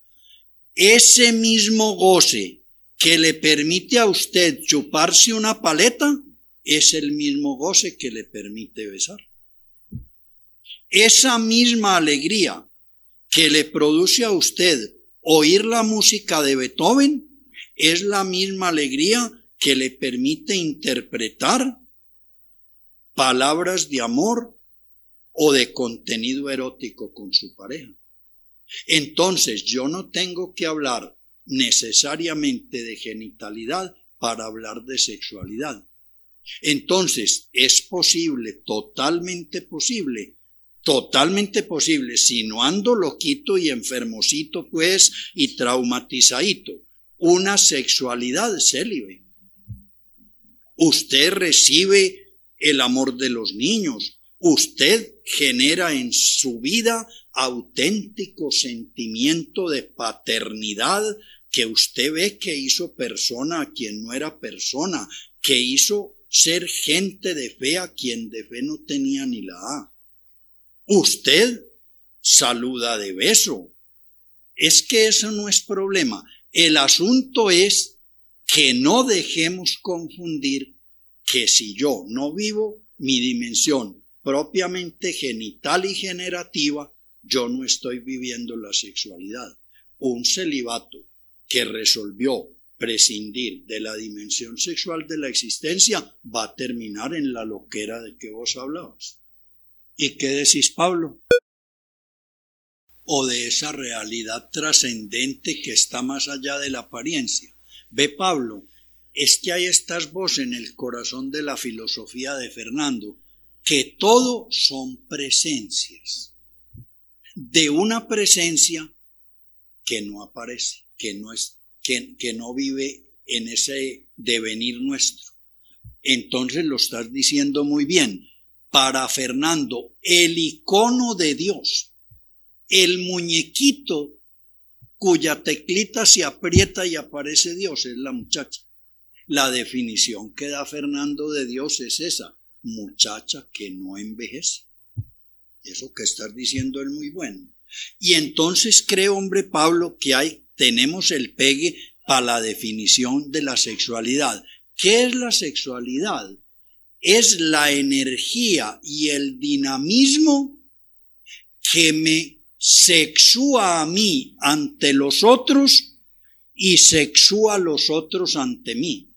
ese mismo goce que le permite a usted chuparse una paleta es el mismo goce que le permite besar. Esa misma alegría que le produce a usted oír la música de Beethoven es la misma alegría que le permite interpretar palabras de amor o de contenido erótico con su pareja. Entonces yo no tengo que hablar necesariamente de genitalidad para hablar de sexualidad. Entonces es posible, totalmente posible, totalmente posible, si no ando loquito y enfermosito pues y traumatizadito, una sexualidad célibe Usted recibe el amor de los niños. Usted genera en su vida auténtico sentimiento de paternidad que usted ve que hizo persona a quien no era persona, que hizo ser gente de fe a quien de fe no tenía ni la A. Usted saluda de beso. Es que eso no es problema. El asunto es que no dejemos confundir que si yo no vivo mi dimensión propiamente genital y generativa, yo no estoy viviendo la sexualidad. Un celibato que resolvió prescindir de la dimensión sexual de la existencia va a terminar en la loquera de que vos hablabas. ¿Y qué decís, Pablo? O de esa realidad trascendente que está más allá de la apariencia. Ve Pablo, es que hay estas voces en el corazón de la filosofía de Fernando, que todo son presencias, de una presencia que no aparece, que no, es, que, que no vive en ese devenir nuestro. Entonces lo estás diciendo muy bien. Para Fernando, el icono de Dios, el muñequito cuya teclita se aprieta y aparece Dios, es la muchacha. La definición que da Fernando de Dios es esa, muchacha que no envejece. Eso que estás diciendo es muy bueno. Y entonces creo, hombre Pablo, que hay, tenemos el pegue para la definición de la sexualidad. ¿Qué es la sexualidad? Es la energía y el dinamismo que me sexúa a mí ante los otros y sexúa a los otros ante mí.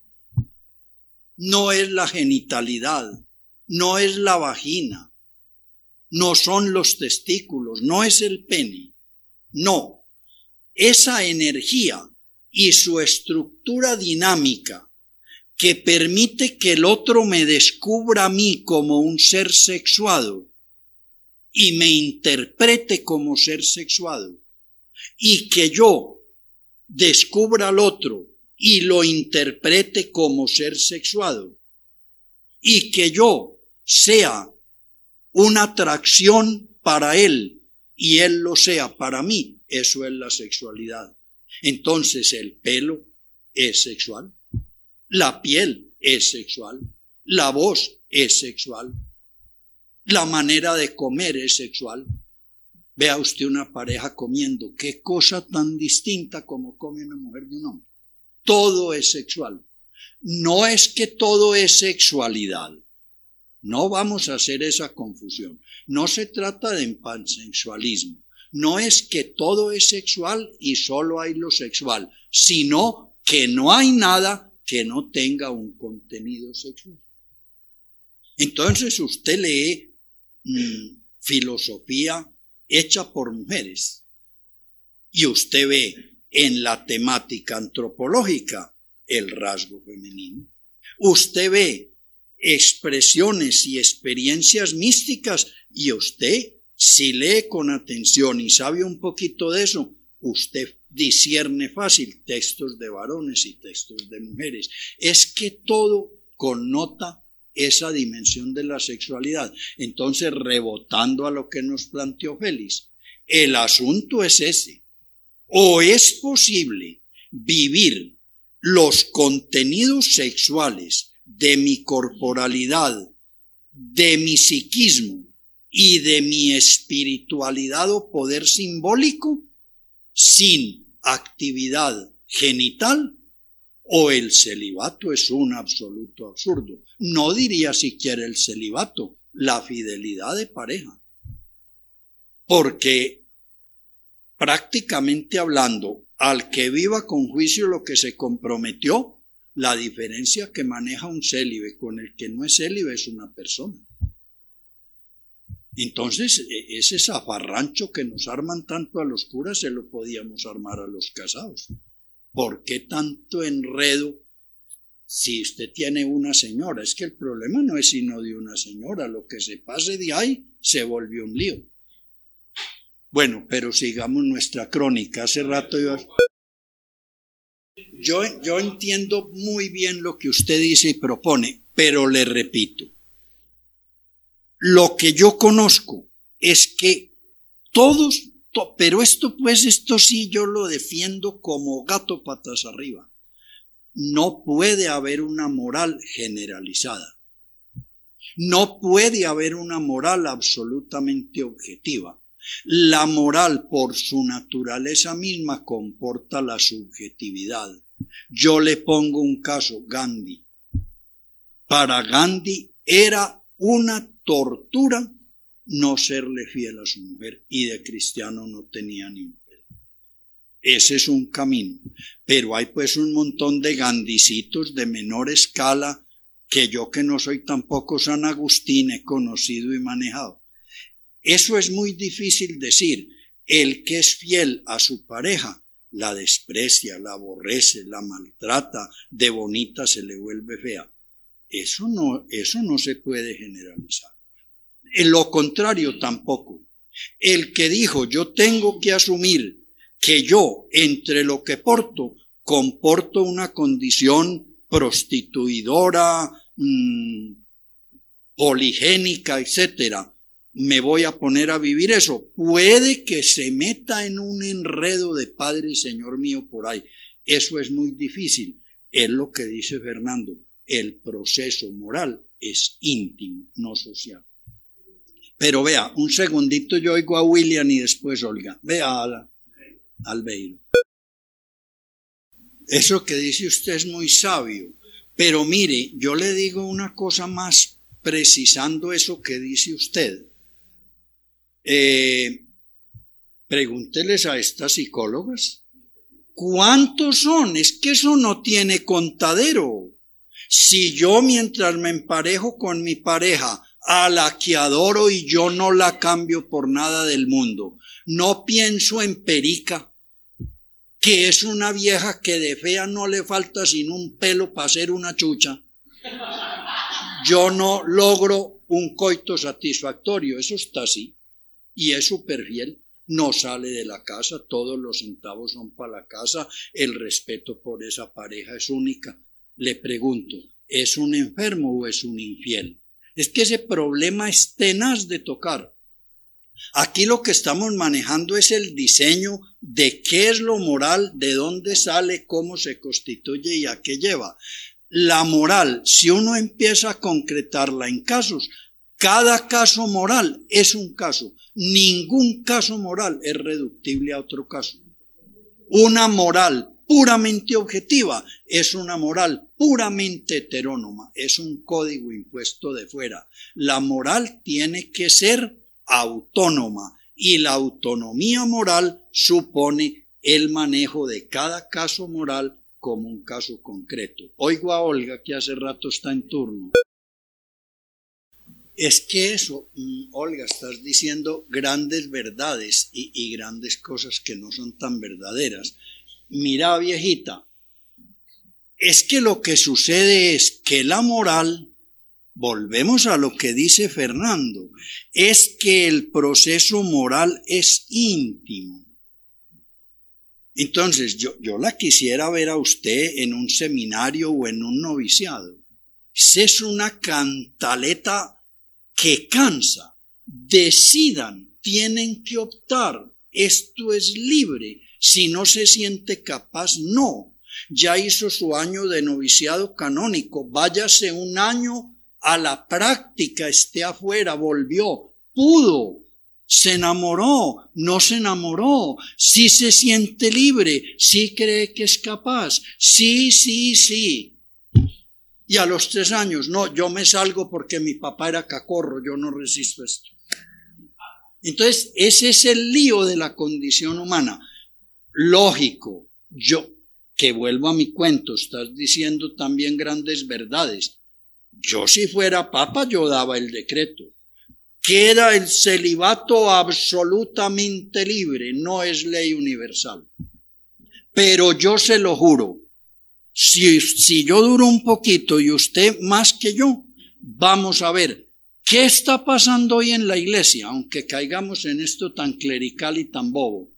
No es la genitalidad, no es la vagina, no son los testículos, no es el pene, no. Esa energía y su estructura dinámica que permite que el otro me descubra a mí como un ser sexuado y me interprete como ser sexuado y que yo descubra al otro y lo interprete como ser sexuado y que yo sea una atracción para él y él lo sea para mí, eso es la sexualidad. Entonces el pelo es sexual, la piel es sexual, la voz es sexual, la manera de comer es sexual. Vea usted una pareja comiendo, qué cosa tan distinta como come una mujer de un hombre. Todo es sexual. No es que todo es sexualidad. No vamos a hacer esa confusión. No se trata de pansexualismo. No es que todo es sexual y solo hay lo sexual, sino que no hay nada que no tenga un contenido sexual. Entonces usted lee Mm, filosofía hecha por mujeres. Y usted ve en la temática antropológica el rasgo femenino. Usted ve expresiones y experiencias místicas y usted, si lee con atención y sabe un poquito de eso, usted discierne fácil textos de varones y textos de mujeres. Es que todo connota esa dimensión de la sexualidad. Entonces, rebotando a lo que nos planteó Félix, el asunto es ese. O es posible vivir los contenidos sexuales de mi corporalidad, de mi psiquismo y de mi espiritualidad o poder simbólico sin actividad genital o el celibato es un absoluto absurdo. No diría siquiera el celibato, la fidelidad de pareja. Porque prácticamente hablando, al que viva con juicio lo que se comprometió, la diferencia que maneja un célibe con el que no es célibe es una persona. Entonces, e, ese zafarrancho que nos arman tanto a los curas se lo podíamos armar a los casados. ¿Por qué tanto enredo si usted tiene una señora? Es que el problema no es sino de una señora. Lo que se pase de ahí se volvió un lío. Bueno, pero sigamos nuestra crónica. Hace rato yo... Yo, yo entiendo muy bien lo que usted dice y propone, pero le repito, lo que yo conozco es que todos pero esto, pues, esto sí yo lo defiendo como gato patas arriba. No puede haber una moral generalizada. No puede haber una moral absolutamente objetiva. La moral por su naturaleza misma comporta la subjetividad. Yo le pongo un caso, Gandhi. Para Gandhi era una tortura no serle fiel a su mujer y de cristiano no tenía ni un pelo. Ese es un camino. Pero hay pues un montón de gandicitos de menor escala que yo que no soy tampoco San Agustín he conocido y manejado. Eso es muy difícil decir. El que es fiel a su pareja la desprecia, la aborrece, la maltrata, de bonita se le vuelve fea. Eso no, eso no se puede generalizar. En lo contrario tampoco. El que dijo yo tengo que asumir que yo entre lo que porto comporto una condición prostituidora, mm, poligénica, etcétera, me voy a poner a vivir eso. Puede que se meta en un enredo de Padre y Señor mío por ahí. Eso es muy difícil. Es lo que dice Fernando. El proceso moral es íntimo, no social. Pero vea, un segundito yo oigo a William y después Olga. Vea al Albeiro. Eso que dice usted es muy sabio. Pero mire, yo le digo una cosa más precisando eso que dice usted. Eh, pregúnteles a estas psicólogas. ¿Cuántos son? Es que eso no tiene contadero. Si yo mientras me emparejo con mi pareja a la que adoro y yo no la cambio por nada del mundo. No pienso en Perica, que es una vieja que de fea no le falta sin un pelo para ser una chucha. Yo no logro un coito satisfactorio, eso está así. Y es súper fiel. No sale de la casa, todos los centavos son para la casa, el respeto por esa pareja es única. Le pregunto, ¿es un enfermo o es un infiel? Es que ese problema es tenaz de tocar. Aquí lo que estamos manejando es el diseño de qué es lo moral, de dónde sale, cómo se constituye y a qué lleva. La moral, si uno empieza a concretarla en casos, cada caso moral es un caso. Ningún caso moral es reductible a otro caso. Una moral puramente objetiva, es una moral puramente heterónoma, es un código impuesto de fuera. La moral tiene que ser autónoma y la autonomía moral supone el manejo de cada caso moral como un caso concreto. Oigo a Olga que hace rato está en turno. Es que eso, mm, Olga, estás diciendo grandes verdades y, y grandes cosas que no son tan verdaderas mira viejita, es que lo que sucede es que la moral volvemos a lo que dice Fernando, es que el proceso moral es íntimo. Entonces, yo, yo la quisiera ver a usted en un seminario o en un noviciado. Es una cantaleta que cansa. Decidan, tienen que optar. Esto es libre. Si no se siente capaz, no. Ya hizo su año de noviciado canónico. Váyase un año a la práctica, esté afuera, volvió, pudo, se enamoró, no se enamoró, sí se siente libre, sí cree que es capaz, sí, sí, sí. Y a los tres años, no, yo me salgo porque mi papá era cacorro, yo no resisto esto. Entonces, ese es el lío de la condición humana. Lógico, yo, que vuelvo a mi cuento, estás diciendo también grandes verdades. Yo si fuera papa, yo daba el decreto. Queda el celibato absolutamente libre, no es ley universal. Pero yo se lo juro, si, si yo duro un poquito y usted más que yo, vamos a ver qué está pasando hoy en la iglesia, aunque caigamos en esto tan clerical y tan bobo.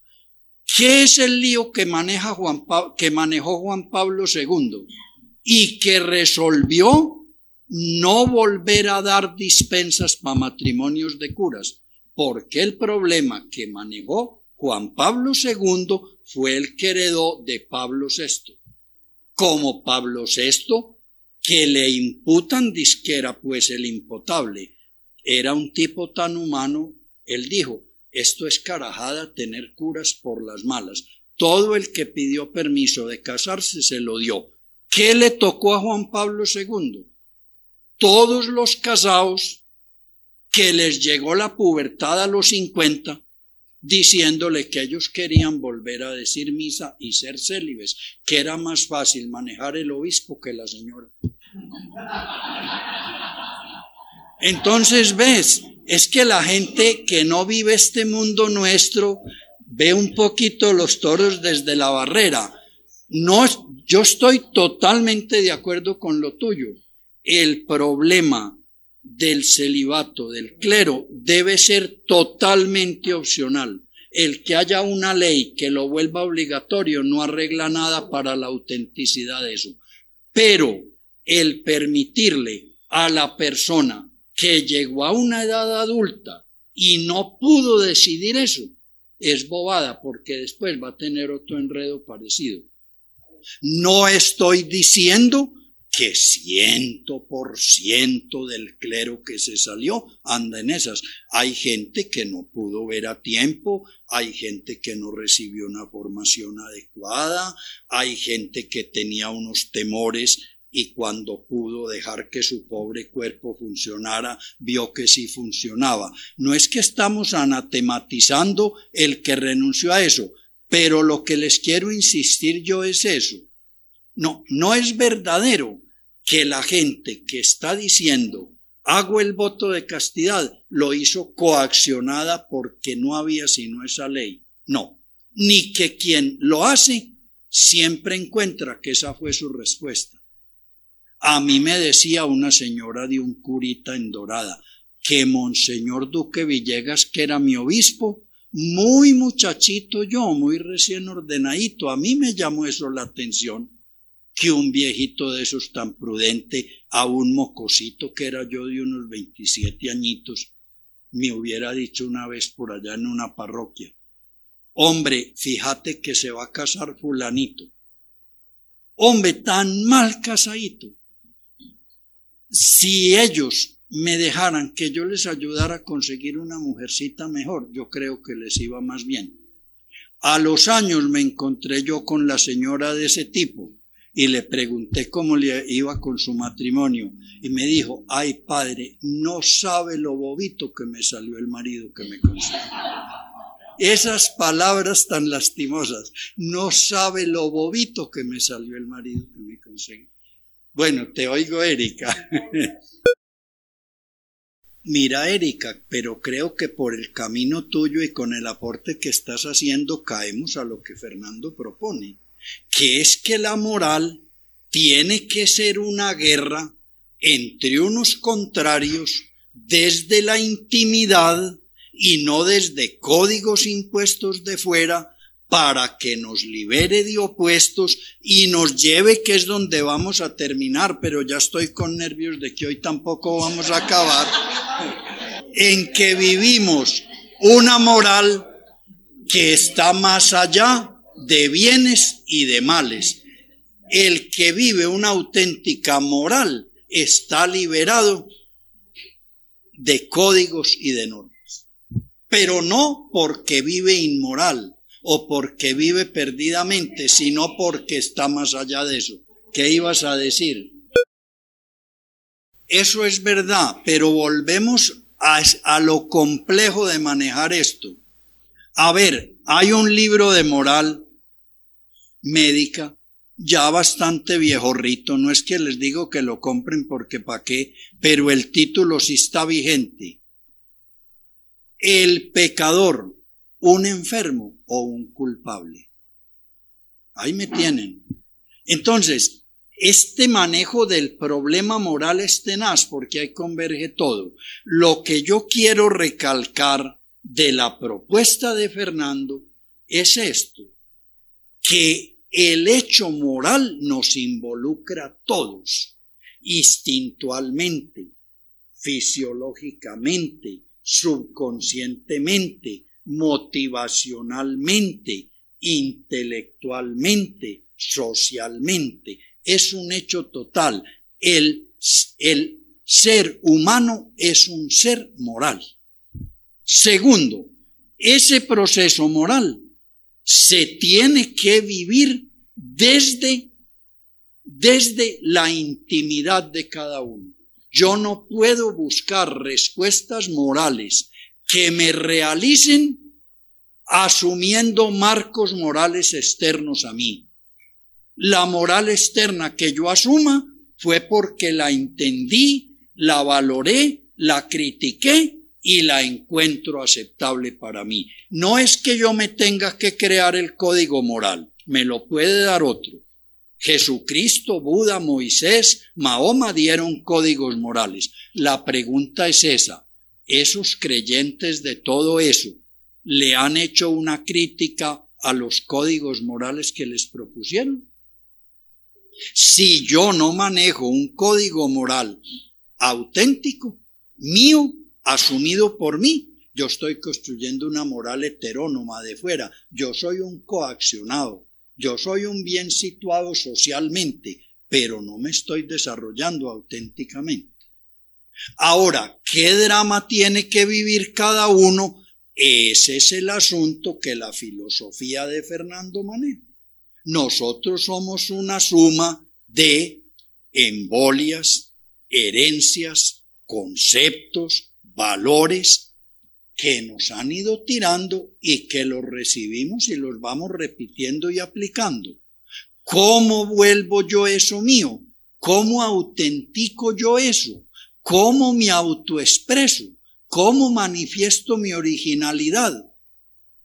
¿Qué es el lío que, maneja Juan que manejó Juan Pablo II y que resolvió no volver a dar dispensas para matrimonios de curas, porque el problema que manejó Juan Pablo II fue el que heredó de Pablo VI. Como Pablo VI, que le imputan disquera, pues el impotable era un tipo tan humano, él dijo, esto es carajada tener curas por las malas. Todo el que pidió permiso de casarse se lo dio. ¿Qué le tocó a Juan Pablo II? todos los casados que les llegó la pubertad a los 50, diciéndole que ellos querían volver a decir misa y ser célibes, que era más fácil manejar el obispo que la señora. Entonces ves, es que la gente que no vive este mundo nuestro ve un poquito los toros desde la barrera. No, yo estoy totalmente de acuerdo con lo tuyo el problema del celibato, del clero, debe ser totalmente opcional. El que haya una ley que lo vuelva obligatorio no arregla nada para la autenticidad de eso. Pero el permitirle a la persona que llegó a una edad adulta y no pudo decidir eso, es bobada porque después va a tener otro enredo parecido. No estoy diciendo que ciento por ciento del clero que se salió anda en esas. Hay gente que no pudo ver a tiempo, hay gente que no recibió una formación adecuada, hay gente que tenía unos temores y cuando pudo dejar que su pobre cuerpo funcionara, vio que sí funcionaba. No es que estamos anatematizando el que renunció a eso, pero lo que les quiero insistir yo es eso. No, no es verdadero que la gente que está diciendo hago el voto de castidad lo hizo coaccionada porque no había sino esa ley. No, ni que quien lo hace siempre encuentra que esa fue su respuesta. A mí me decía una señora de un curita en Dorada que Monseñor Duque Villegas, que era mi obispo, muy muchachito yo, muy recién ordenadito, a mí me llamó eso la atención que un viejito de esos tan prudente a un mocosito que era yo de unos 27 añitos me hubiera dicho una vez por allá en una parroquia, hombre, fíjate que se va a casar fulanito. Hombre, tan mal casadito. Si ellos me dejaran que yo les ayudara a conseguir una mujercita mejor, yo creo que les iba más bien. A los años me encontré yo con la señora de ese tipo, y le pregunté cómo le iba con su matrimonio y me dijo, ay padre, no sabe lo bobito que me salió el marido que me consiguió. Esas palabras tan lastimosas, no sabe lo bobito que me salió el marido que me conseguí. Bueno, te oigo, Erika. <laughs> Mira, Erika, pero creo que por el camino tuyo y con el aporte que estás haciendo caemos a lo que Fernando propone que es que la moral tiene que ser una guerra entre unos contrarios desde la intimidad y no desde códigos impuestos de fuera para que nos libere de opuestos y nos lleve, que es donde vamos a terminar, pero ya estoy con nervios de que hoy tampoco vamos a acabar, en que vivimos una moral que está más allá de bienes y de males. El que vive una auténtica moral está liberado de códigos y de normas, pero no porque vive inmoral o porque vive perdidamente, sino porque está más allá de eso. ¿Qué ibas a decir? Eso es verdad, pero volvemos a, lo complejo de manejar esto. A ver, hay un libro de moral médica ya bastante viejorrito, no es que les digo que lo compren porque pa' qué, pero el título sí está vigente. El pecador, un enfermo o un culpable. Ahí me tienen. Entonces, este manejo del problema moral es tenaz porque ahí converge todo. Lo que yo quiero recalcar de la propuesta de Fernando es esto, que el hecho moral nos involucra a todos, instintualmente, fisiológicamente, subconscientemente, motivacionalmente, intelectualmente, socialmente. Es un hecho total. El, el ser humano es un ser moral. Segundo, ese proceso moral se tiene que vivir desde, desde la intimidad de cada uno. Yo no puedo buscar respuestas morales que me realicen asumiendo marcos morales externos a mí. La moral externa que yo asuma fue porque la entendí, la valoré, la critiqué y la encuentro aceptable para mí. No es que yo me tenga que crear el código moral, me lo puede dar otro. Jesucristo, Buda, Moisés, Mahoma dieron códigos morales. La pregunta es esa. ¿Esos creyentes de todo eso le han hecho una crítica a los códigos morales que les propusieron? Si yo no manejo un código moral auténtico, mío, asumido por mí. Yo estoy construyendo una moral heterónoma de fuera. Yo soy un coaccionado. Yo soy un bien situado socialmente, pero no me estoy desarrollando auténticamente. Ahora, ¿qué drama tiene que vivir cada uno? Ese es el asunto que la filosofía de Fernando maneja. Nosotros somos una suma de embolias, herencias, conceptos, valores que nos han ido tirando y que los recibimos y los vamos repitiendo y aplicando. ¿Cómo vuelvo yo eso mío? ¿Cómo autentico yo eso? ¿Cómo me autoexpreso? ¿Cómo manifiesto mi originalidad?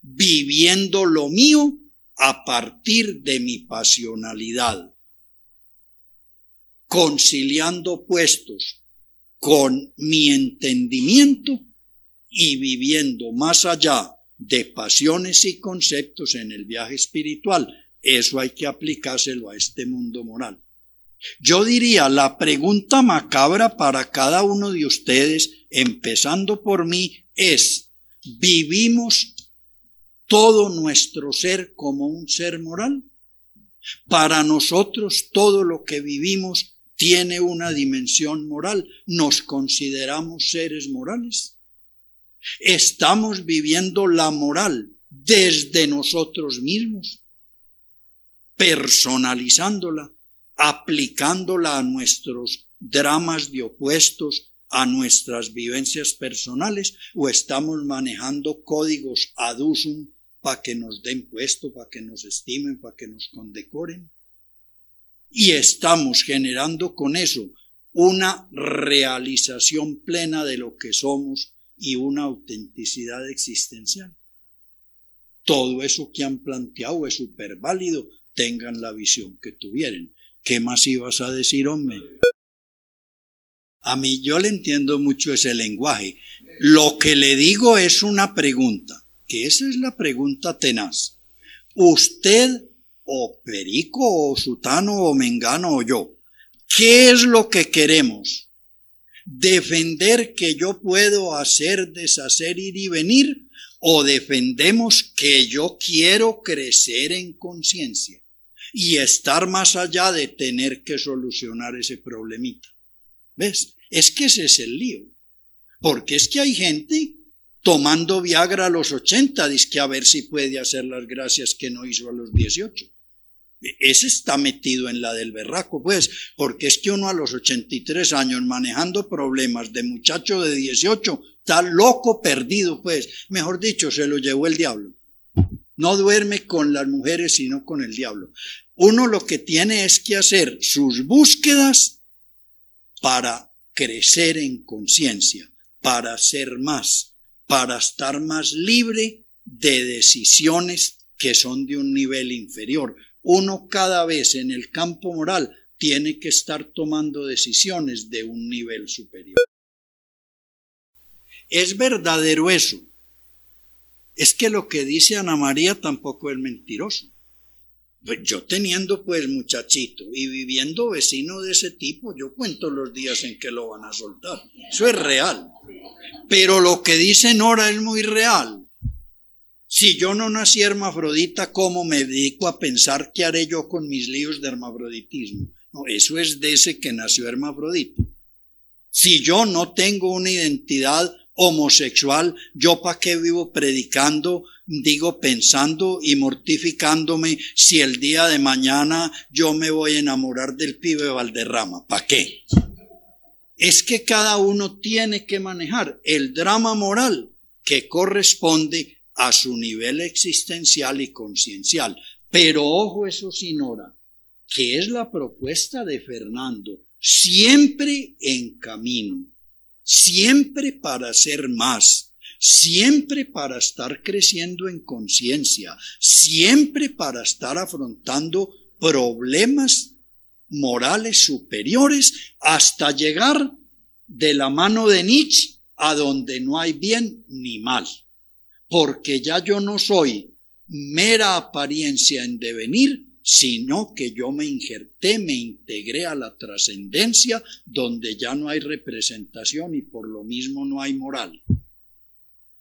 Viviendo lo mío a partir de mi pasionalidad. Conciliando puestos con mi entendimiento y viviendo más allá de pasiones y conceptos en el viaje espiritual. Eso hay que aplicárselo a este mundo moral. Yo diría, la pregunta macabra para cada uno de ustedes, empezando por mí, es, ¿vivimos todo nuestro ser como un ser moral? Para nosotros todo lo que vivimos tiene una dimensión moral. ¿Nos consideramos seres morales? Estamos viviendo la moral desde nosotros mismos, personalizándola, aplicándola a nuestros dramas de opuestos, a nuestras vivencias personales, o estamos manejando códigos ad usum para que nos den puesto, para que nos estimen, para que nos condecoren y estamos generando con eso una realización plena de lo que somos y una autenticidad existencial. Todo eso que han planteado es súper válido, tengan la visión que tuvieran. ¿Qué más ibas a decir, hombre? A mí yo le entiendo mucho ese lenguaje. Lo que le digo es una pregunta, que esa es la pregunta tenaz. Usted o Perico o Sutano o Mengano o yo, ¿qué es lo que queremos? ¿Defender que yo puedo hacer, deshacer, ir y venir? ¿O defendemos que yo quiero crecer en conciencia y estar más allá de tener que solucionar ese problemita? ¿Ves? Es que ese es el lío. Porque es que hay gente tomando Viagra a los 80, dice que a ver si puede hacer las gracias que no hizo a los 18. Ese está metido en la del berraco, pues, porque es que uno a los 83 años manejando problemas de muchacho de 18 está loco perdido, pues, mejor dicho, se lo llevó el diablo. No duerme con las mujeres, sino con el diablo. Uno lo que tiene es que hacer sus búsquedas para crecer en conciencia, para ser más, para estar más libre de decisiones que son de un nivel inferior. Uno cada vez en el campo moral tiene que estar tomando decisiones de un nivel superior. Es verdadero eso. Es que lo que dice Ana María tampoco es mentiroso. Pues yo teniendo pues muchachito y viviendo vecino de ese tipo, yo cuento los días en que lo van a soltar. Eso es real. Pero lo que dice Nora es muy real. Si yo no nací hermafrodita, ¿cómo me dedico a pensar qué haré yo con mis líos de hermafroditismo? No, eso es de ese que nació hermafrodita. Si yo no tengo una identidad homosexual, yo para qué vivo predicando, digo pensando y mortificándome si el día de mañana yo me voy a enamorar del pibe Valderrama, ¿para qué? Es que cada uno tiene que manejar el drama moral que corresponde a su nivel existencial y conciencial. Pero ojo eso sin hora, que es la propuesta de Fernando, siempre en camino, siempre para ser más, siempre para estar creciendo en conciencia, siempre para estar afrontando problemas morales superiores hasta llegar de la mano de Nietzsche a donde no hay bien ni mal, porque ya yo no soy mera apariencia en devenir, sino que yo me injerté, me integré a la trascendencia donde ya no hay representación y por lo mismo no hay moral.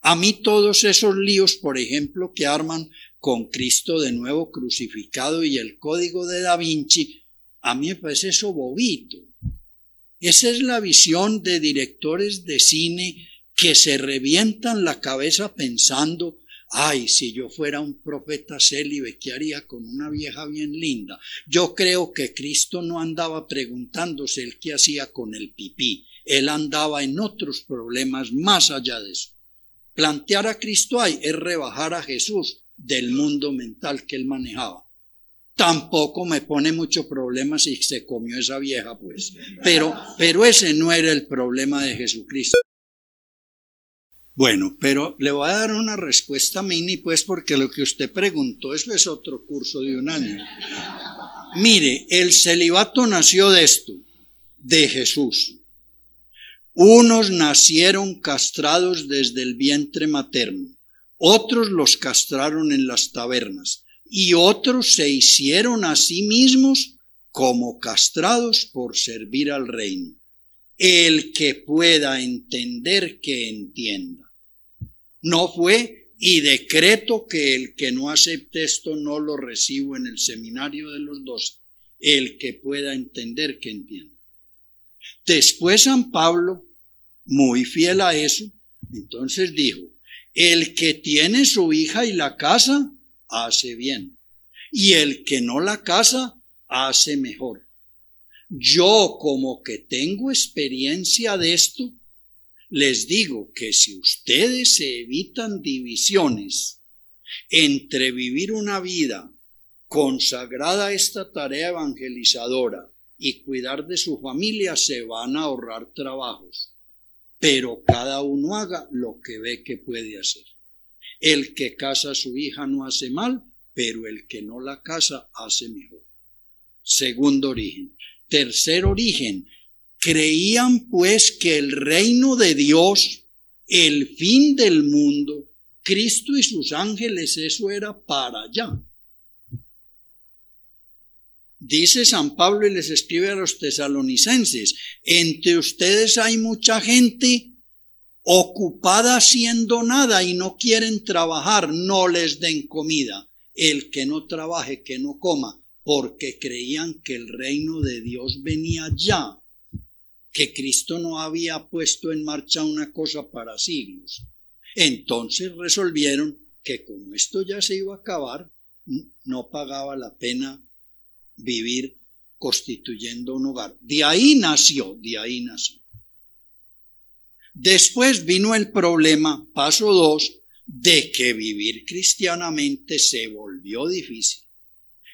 A mí todos esos líos, por ejemplo, que arman con Cristo de nuevo crucificado y el código de Da Vinci, a mí me parece eso bobito. Esa es la visión de directores de cine que se revientan la cabeza pensando Ay, si yo fuera un profeta célibe, ¿qué haría con una vieja bien linda? Yo creo que Cristo no andaba preguntándose el qué hacía con el pipí. Él andaba en otros problemas más allá de eso. Plantear a Cristo ahí es rebajar a Jesús del mundo mental que él manejaba. Tampoco me pone mucho problema si se comió esa vieja, pues. Pero, pero ese no era el problema de Jesucristo. Bueno, pero le voy a dar una respuesta mini, pues, porque lo que usted preguntó, eso es otro curso de un año. Mire, el celibato nació de esto, de Jesús. Unos nacieron castrados desde el vientre materno, otros los castraron en las tabernas, y otros se hicieron a sí mismos como castrados por servir al reino. El que pueda entender, que entienda. No fue y decreto que el que no acepte esto no lo recibo en el seminario de los dos. El que pueda entender, que entienda. Después San Pablo, muy fiel a eso, entonces dijo, el que tiene su hija y la casa, hace bien. Y el que no la casa, hace mejor. Yo como que tengo experiencia de esto, les digo que si ustedes se evitan divisiones entre vivir una vida consagrada a esta tarea evangelizadora y cuidar de su familia, se van a ahorrar trabajos. Pero cada uno haga lo que ve que puede hacer. El que casa a su hija no hace mal, pero el que no la casa hace mejor. Segundo origen. Tercer origen, Creían pues que el reino de Dios, el fin del mundo, Cristo y sus ángeles, eso era para allá. Dice San Pablo y les escribe a los tesalonicenses, entre ustedes hay mucha gente ocupada haciendo nada y no quieren trabajar, no les den comida. El que no trabaje, que no coma, porque creían que el reino de Dios venía ya, que Cristo no había puesto en marcha una cosa para siglos. Entonces resolvieron que como esto ya se iba a acabar, no pagaba la pena vivir constituyendo un hogar. De ahí nació, de ahí nació. Después vino el problema, paso dos, de que vivir cristianamente se volvió difícil.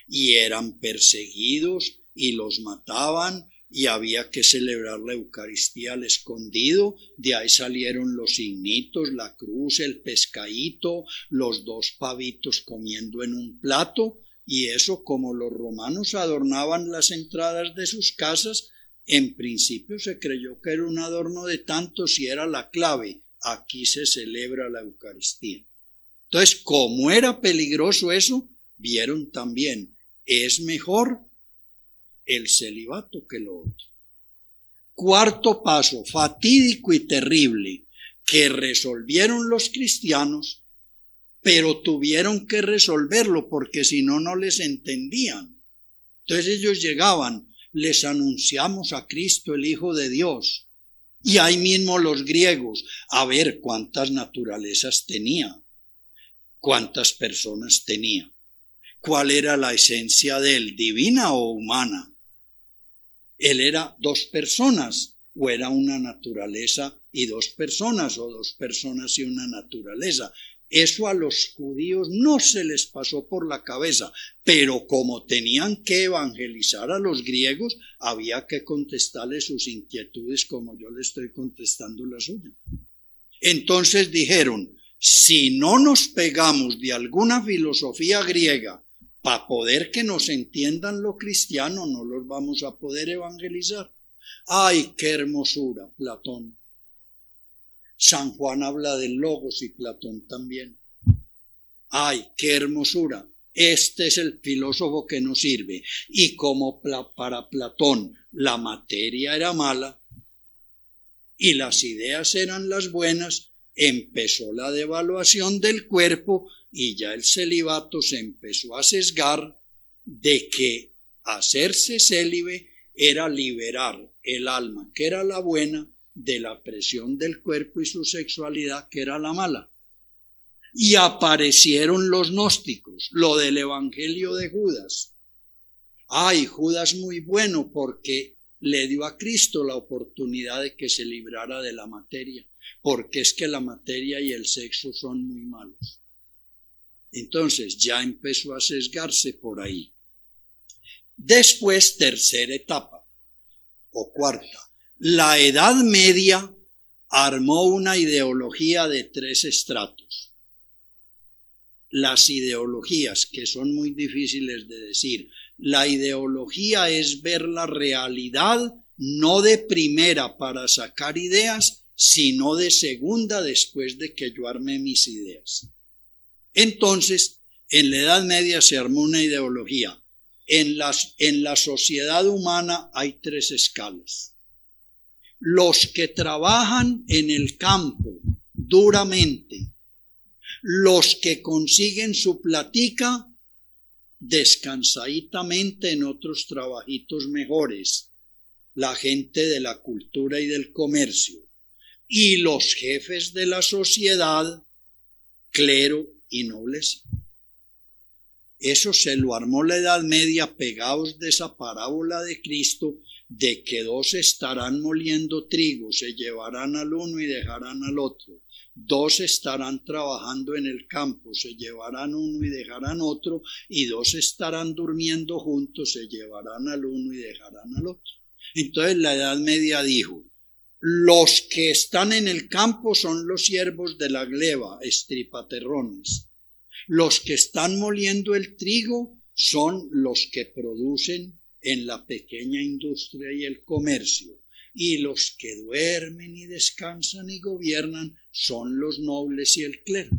Y eran perseguidos y los mataban y había que celebrar la Eucaristía al escondido. De ahí salieron los signitos, la cruz, el pescadito, los dos pavitos comiendo en un plato y eso como los romanos adornaban las entradas de sus casas, en principio se creyó que era un adorno de tantos y era la clave. Aquí se celebra la Eucaristía. Entonces, como era peligroso eso, vieron también, es mejor el celibato que lo otro. Cuarto paso, fatídico y terrible, que resolvieron los cristianos pero tuvieron que resolverlo porque si no, no les entendían. Entonces ellos llegaban, les anunciamos a Cristo el Hijo de Dios. Y ahí mismo los griegos, a ver cuántas naturalezas tenía, cuántas personas tenía, cuál era la esencia de él, divina o humana. Él era dos personas, o era una naturaleza y dos personas, o dos personas y una naturaleza. Eso a los judíos no se les pasó por la cabeza, pero como tenían que evangelizar a los griegos, había que contestarles sus inquietudes como yo le estoy contestando la suya. Entonces dijeron, si no nos pegamos de alguna filosofía griega para poder que nos entiendan lo cristiano, no los vamos a poder evangelizar. ¡Ay, qué hermosura, Platón! San Juan habla de logos y Platón también. ¡Ay, qué hermosura! Este es el filósofo que nos sirve. Y como para Platón la materia era mala y las ideas eran las buenas, empezó la devaluación del cuerpo y ya el celibato se empezó a sesgar de que hacerse célibe era liberar el alma, que era la buena, de la presión del cuerpo y su sexualidad, que era la mala. Y aparecieron los gnósticos, lo del Evangelio de Judas. Ay, Judas muy bueno porque le dio a Cristo la oportunidad de que se librara de la materia, porque es que la materia y el sexo son muy malos. Entonces ya empezó a sesgarse por ahí. Después, tercera etapa, o cuarta, la Edad Media armó una ideología de tres estratos. Las ideologías, que son muy difíciles de decir, la ideología es ver la realidad no de primera para sacar ideas, sino de segunda después de que yo armé mis ideas. Entonces, en la Edad Media se armó una ideología. En, las, en la sociedad humana hay tres escalas los que trabajan en el campo duramente, los que consiguen su platica descansaditamente en otros trabajitos mejores, la gente de la cultura y del comercio, y los jefes de la sociedad, clero y nobleza. Eso se lo armó la Edad Media pegados de esa parábola de Cristo de que dos estarán moliendo trigo, se llevarán al uno y dejarán al otro. Dos estarán trabajando en el campo, se llevarán uno y dejarán otro, y dos estarán durmiendo juntos, se llevarán al uno y dejarán al otro. Entonces la Edad Media dijo, los que están en el campo son los siervos de la gleba, estripaterrones. Los que están moliendo el trigo son los que producen en la pequeña industria y el comercio. y los que duermen y descansan y gobiernan son los nobles y el clero.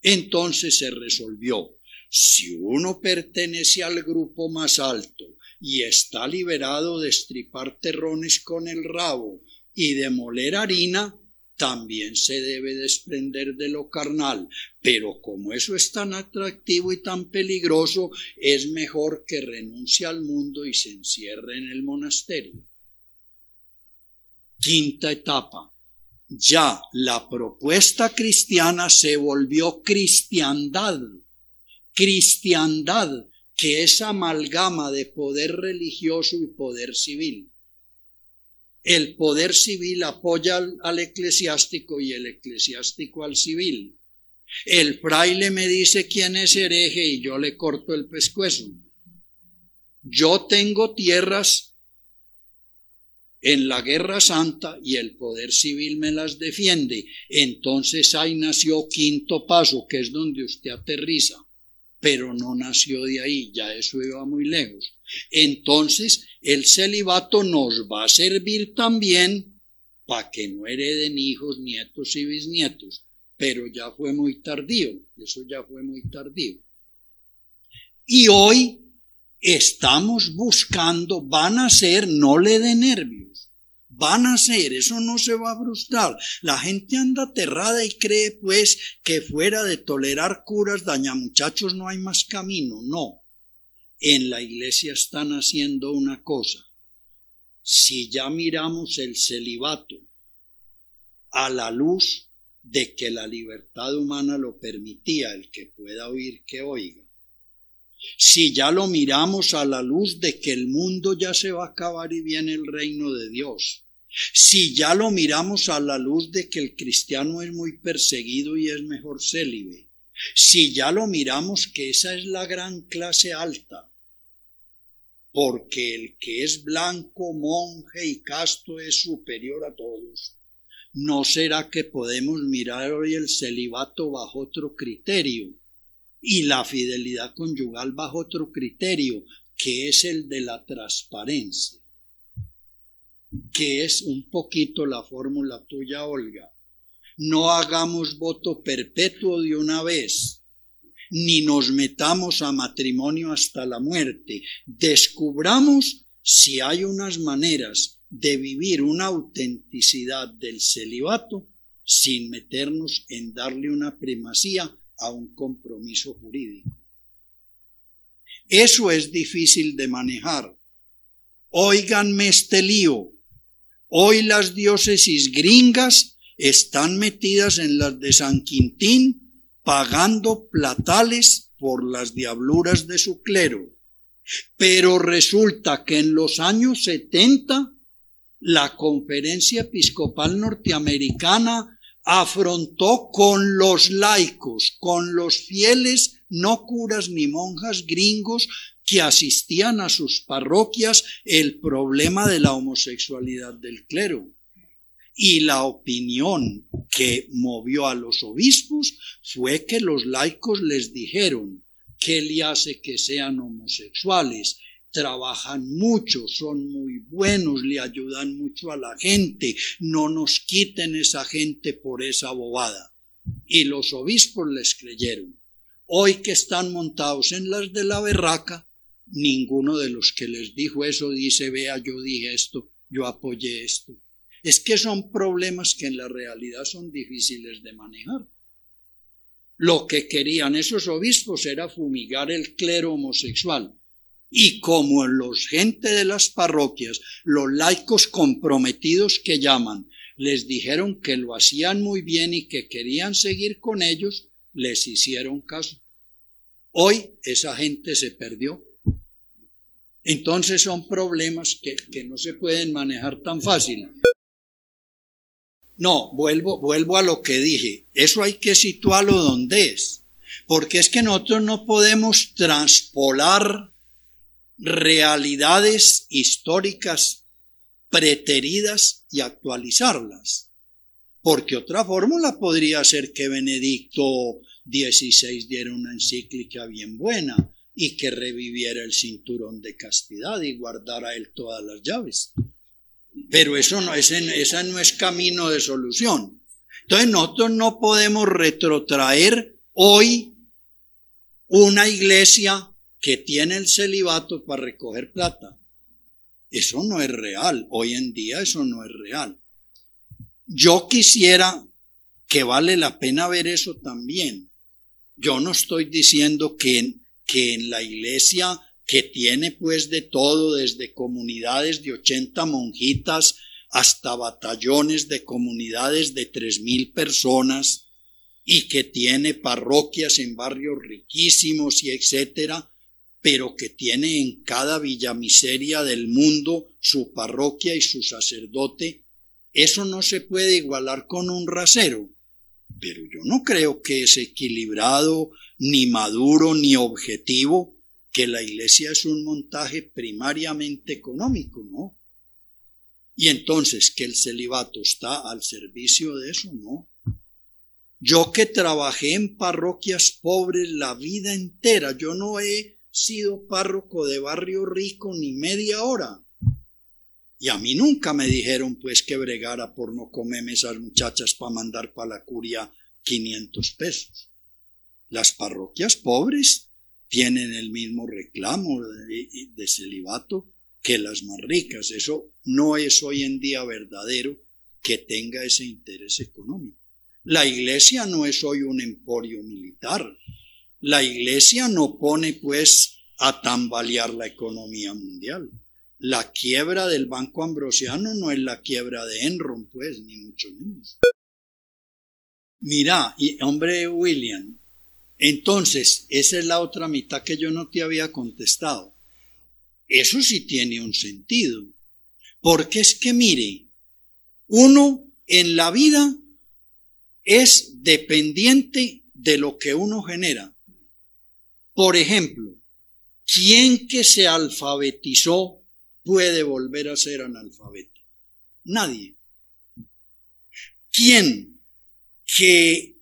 Entonces se resolvió, si uno pertenece al grupo más alto y está liberado de estripar terrones con el rabo y de moler harina, también se debe desprender de lo carnal, pero como eso es tan atractivo y tan peligroso, es mejor que renuncie al mundo y se encierre en el monasterio. Quinta etapa. Ya la propuesta cristiana se volvió cristiandad. Cristiandad, que es amalgama de poder religioso y poder civil. El poder civil apoya al, eclesiástico y el eclesiástico al civil. El fraile me dice quién es hereje y yo le corto el pescuezo. Yo tengo tierras en la guerra santa y el poder civil me las defiende. Entonces ahí nació quinto paso, que es donde usted aterriza pero no nació de ahí, ya eso iba muy lejos. Entonces, el celibato nos va a servir también para que no hereden hijos, nietos y bisnietos, pero ya fue muy tardío, eso ya fue muy tardío. Y hoy estamos buscando, van a ser, no le de nervios, van a ser, eso no se va a frustrar. La gente anda aterrada y cree pues que fuera de tolerar curas muchachos no hay más camino. No, en la iglesia están haciendo una cosa. Si ya miramos el celibato a la luz de que la libertad humana lo permitía, el que pueda oír que oiga. Si ya lo miramos a la luz de que el mundo ya se va a acabar y viene el reino de Dios, si ya lo miramos a la luz de que el cristiano es muy perseguido y es mejor célibe, si ya lo miramos que esa es la gran clase alta, porque el que es blanco, monje y casto es superior a todos, ¿no será que podemos mirar hoy el celibato bajo otro criterio y la fidelidad conyugal bajo otro criterio, que es el de la transparencia? que es un poquito la fórmula tuya, Olga. No hagamos voto perpetuo de una vez, ni nos metamos a matrimonio hasta la muerte. Descubramos si hay unas maneras de vivir una autenticidad del celibato sin meternos en darle una primacía a un compromiso jurídico. Eso es difícil de manejar. Óiganme este lío. Hoy las diócesis gringas están metidas en las de San Quintín pagando platales por las diabluras de su clero. Pero resulta que en los años 70 la conferencia episcopal norteamericana afrontó con los laicos, con los fieles, no curas ni monjas gringos, que asistían a sus parroquias el problema de la homosexualidad del clero. Y la opinión que movió a los obispos fue que los laicos les dijeron, ¿qué le hace que sean homosexuales? Trabajan mucho, son muy buenos, le ayudan mucho a la gente, no nos quiten esa gente por esa bobada. Y los obispos les creyeron. Hoy que están montados en las de la berraca, ninguno de los que les dijo eso dice, vea, yo dije esto, yo apoyé esto. Es que son problemas que en la realidad son difíciles de manejar. Lo que querían esos obispos era fumigar el clero homosexual. Y como los gente de las parroquias, los laicos comprometidos que llaman, les dijeron que lo hacían muy bien y que querían seguir con ellos, les hicieron caso. Hoy esa gente se perdió entonces son problemas que, no se pueden manejar tan fácil. No, vuelvo, vuelvo a lo que dije. Eso hay que situarlo donde es. Porque es que nosotros no podemos transpolar realidades históricas preteridas y actualizarlas. Porque otra fórmula podría ser que Benedicto XVI diera una encíclica bien buena y que reviviera el cinturón de castidad y guardara él todas las llaves. Pero eso no, ese, no es camino de solución. Entonces nosotros no podemos retrotraer hoy una iglesia que tiene el celibato para recoger plata. Eso no es real. Hoy en día eso no es real. Yo quisiera que vale la pena ver eso también. Yo no estoy diciendo que, que en la iglesia que tiene pues de todo, desde comunidades de 80 monjitas hasta batallones de comunidades de tres mil personas y que tiene parroquias en barrios riquísimos y etcétera, pero que tiene en cada villa miseria del mundo su parroquia y su sacerdote eso no se puede igualar con un rasero, pero yo no creo que es equilibrado, ni maduro, ni objetivo, que la iglesia es un montaje primariamente económico, ¿no? Y entonces que el celibato está al servicio de eso, ¿no? Yo que trabajé en parroquias pobres la vida entera, yo no he sido párroco de barrio rico ni media hora. Y a mí nunca me dijeron pues que bregara por no comerme esas muchachas para mandar para la curia 500 pesos. Las parroquias pobres tienen el mismo reclamo de, celibato que las más ricas. Eso no es hoy en día verdadero que tenga ese interés económico. La iglesia no es hoy un emporio militar. La iglesia no pone pues a tambalear la economía mundial la quiebra del Banco Ambrosiano no es la quiebra de Enron, pues, ni mucho menos. Mira, y, hombre William, entonces, esa es la otra mitad que yo no te había contestado. Eso sí tiene un sentido. Porque es que, mire, uno en la vida es dependiente de lo que uno genera. Por ejemplo, ¿quién que se alfabetizó puede volver a ser analfabeto? Nadie. ¿Quién que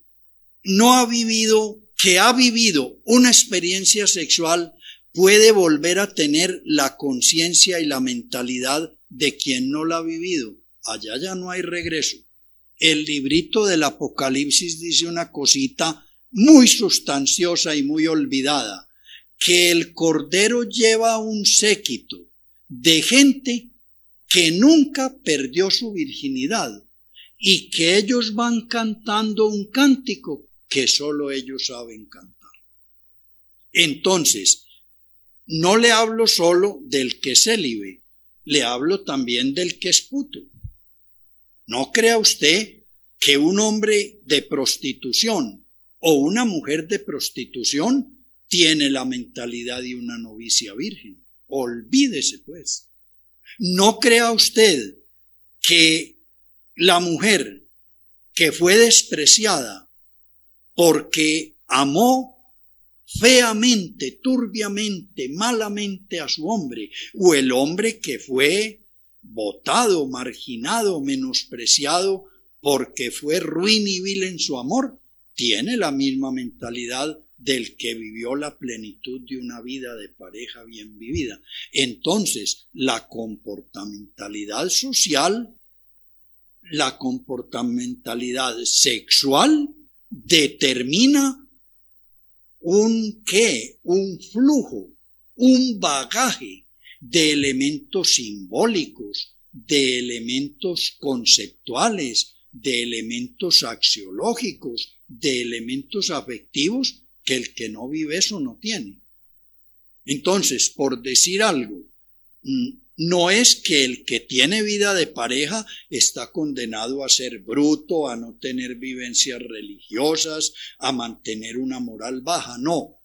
no ha vivido, que ha vivido una experiencia sexual, puede volver a tener la conciencia y la mentalidad de quien no la ha vivido? Allá ya no hay regreso. El librito del Apocalipsis dice una cosita muy sustanciosa y muy olvidada, que el Cordero lleva un séquito de gente que nunca perdió su virginidad y que ellos van cantando un cántico que solo ellos saben cantar. Entonces, no le hablo solo del que es célibe, le hablo también del que es puto. No crea usted que un hombre de prostitución o una mujer de prostitución tiene la mentalidad de una novicia virgen. Olvídese pues. No crea usted que la mujer que fue despreciada porque amó feamente, turbiamente, malamente a su hombre, o el hombre que fue votado, marginado, menospreciado porque fue ruin y vil en su amor, tiene la misma mentalidad del que vivió la plenitud de una vida de pareja bien vivida. Entonces, la comportamentalidad social, la comportamentalidad sexual determina un qué, un flujo, un bagaje de elementos simbólicos, de elementos conceptuales, de elementos axiológicos, de elementos afectivos que el que no vive eso no tiene. Entonces, por decir algo, mm, no es que el que tiene vida de pareja está condenado a ser bruto, a no tener vivencias religiosas, a mantener una moral baja, no.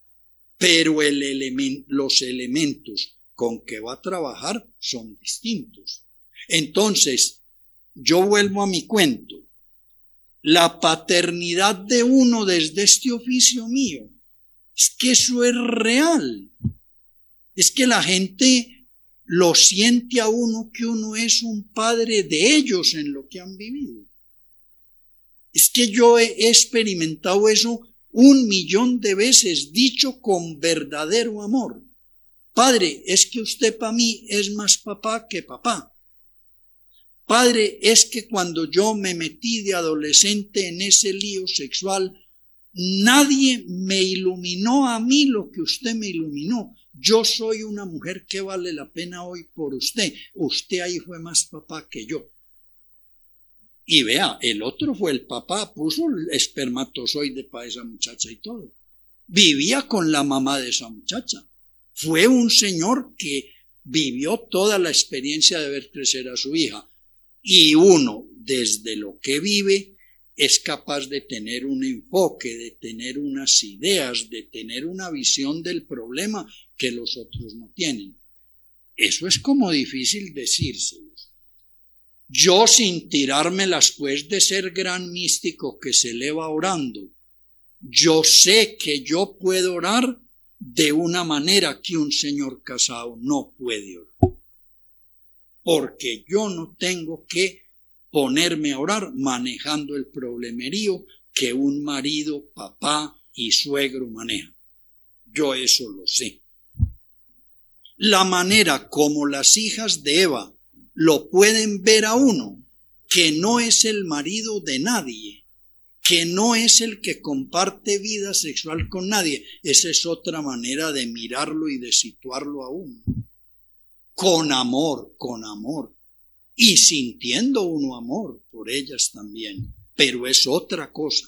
Pero el los elementos con que va a trabajar son distintos. Entonces, yo vuelvo a mi cuento. La paternidad de uno desde este oficio mío es que eso es real. Es que la gente lo siente a uno que uno es un padre de ellos en lo que han vivido. Es que yo he experimentado eso un millón de veces, dicho con verdadero amor. Padre, es que usted para mí es más papá que papá. Padre, es que cuando yo me metí de adolescente en ese lío sexual, nadie me iluminó a mí lo que usted me iluminó. Yo soy una mujer que vale la pena hoy por usted. Usted ahí fue más papá que yo. Y vea, el otro fue el papá, puso el espermatozoide para esa muchacha y todo. Vivía con la mamá de esa muchacha. Fue un señor que vivió toda la experiencia de ver crecer a su hija. Y uno, desde lo que vive, es capaz de tener un enfoque, de tener unas ideas, de tener una visión del problema que los otros no tienen. Eso es como difícil decírselos. Yo sin tirármelas pues de ser gran místico que se eleva orando, yo sé que yo puedo orar de una manera que un señor casado no puede orar porque yo no tengo que ponerme a orar manejando el problemerío que un marido, papá y suegro manejan. Yo eso lo sé. La manera como las hijas de Eva lo pueden ver a uno, que no es el marido de nadie, que no es el que comparte vida sexual con nadie, esa es otra manera de mirarlo y de situarlo a uno con amor, con amor, y sintiendo uno amor por ellas también, pero es otra cosa.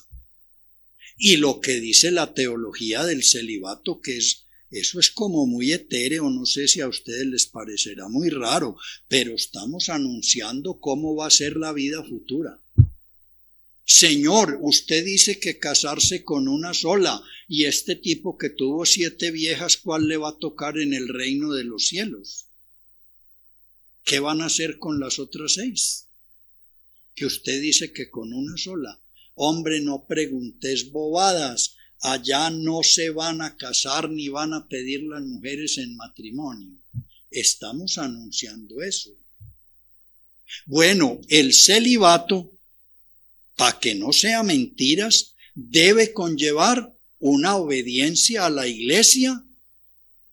Y lo que dice la teología del celibato, que es eso es como muy etéreo, no sé si a ustedes les parecerá muy raro, pero estamos anunciando cómo va a ser la vida futura. Señor, usted dice que casarse con una sola, y este tipo que tuvo siete viejas, ¿cuál le va a tocar en el reino de los cielos? ¿Qué van a hacer con las otras seis? Que usted dice que con una sola. Hombre, no preguntes bobadas. Allá no se van a casar ni van a pedir las mujeres en matrimonio. Estamos anunciando eso. Bueno, el celibato, para que no sea mentiras, debe conllevar una obediencia a la iglesia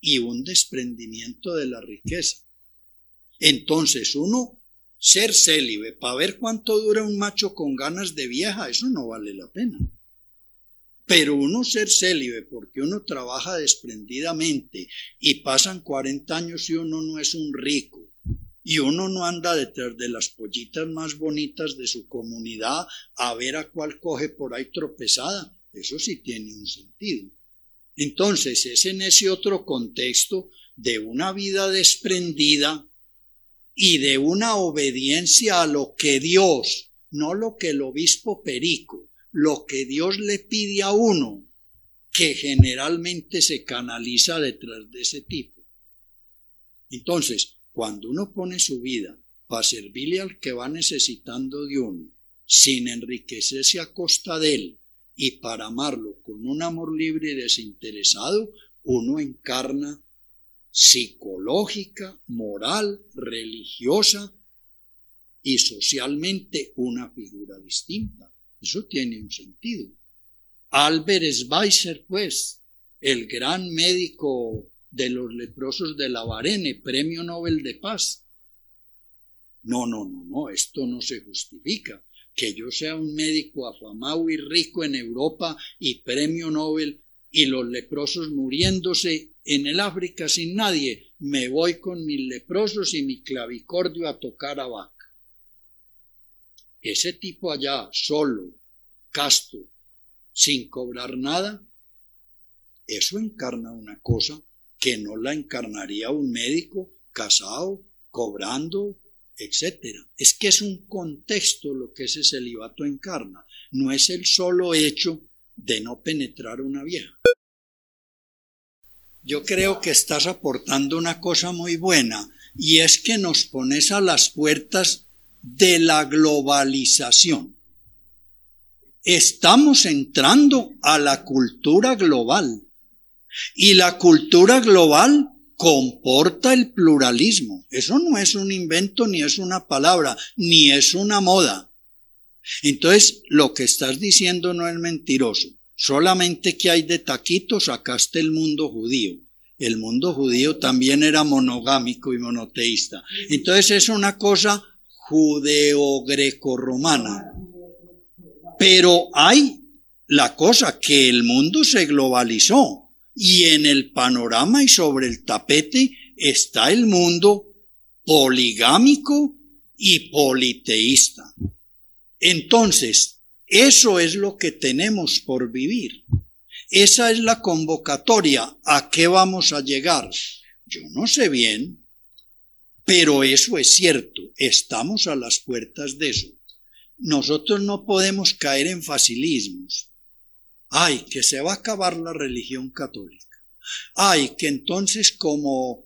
y un desprendimiento de la riqueza. Entonces, uno ser célibe para ver cuánto dura un macho con ganas de vieja, eso no vale la pena. Pero uno ser célibe porque uno trabaja desprendidamente y pasan 40 años y uno no es un rico y uno no anda detrás de las pollitas más bonitas de su comunidad a ver a cuál coge por ahí tropezada, eso sí tiene un sentido. Entonces es en ese otro contexto de una vida desprendida y de una obediencia a lo que Dios, no lo que el obispo Perico, lo que Dios le pide a uno, que generalmente se canaliza detrás de ese tipo. Entonces, cuando uno pone su vida para servirle al que va necesitando de uno, sin enriquecerse a costa de él, y para amarlo con un amor libre y desinteresado, uno encarna psicológica, moral, religiosa y socialmente una figura distinta. Eso tiene un sentido. Albert Schweitzer, pues, el gran médico de los leprosos de la Varene, premio Nobel de Paz. No, no, no, no, esto no se justifica. Que yo sea un médico afamado y rico en Europa y premio Nobel y los leprosos muriéndose en el África sin nadie, me voy con mis leprosos y mi clavicordio a tocar a vaca. Ese tipo allá, solo, casto, sin cobrar nada, eso encarna una cosa que no la encarnaría un médico casado, cobrando, etc. Es que es un contexto lo que ese celibato encarna, no es el solo hecho de no penetrar una vieja yo creo que estás aportando una cosa muy buena y es que nos pones a las puertas de la globalización. Estamos entrando a la cultura global y la cultura global comporta el pluralismo. Eso no es un invento, ni es una palabra, ni es una moda. Entonces, lo que estás diciendo no es mentiroso. Solamente que hay de taquitos, acá está el mundo judío. El mundo judío también era monogámico y monoteísta. Entonces es una cosa judeo-greco-romana. Pero hay la cosa que el mundo se globalizó y en el panorama y sobre el tapete está el mundo poligámico y politeísta. Entonces, eso es lo que tenemos por vivir. Esa es la convocatoria. ¿A qué vamos a llegar? Yo no sé bien, pero eso es cierto. Estamos a las puertas de eso. Nosotros no podemos caer en facilismos. Ay, que se va a acabar la religión católica. Ay, que entonces como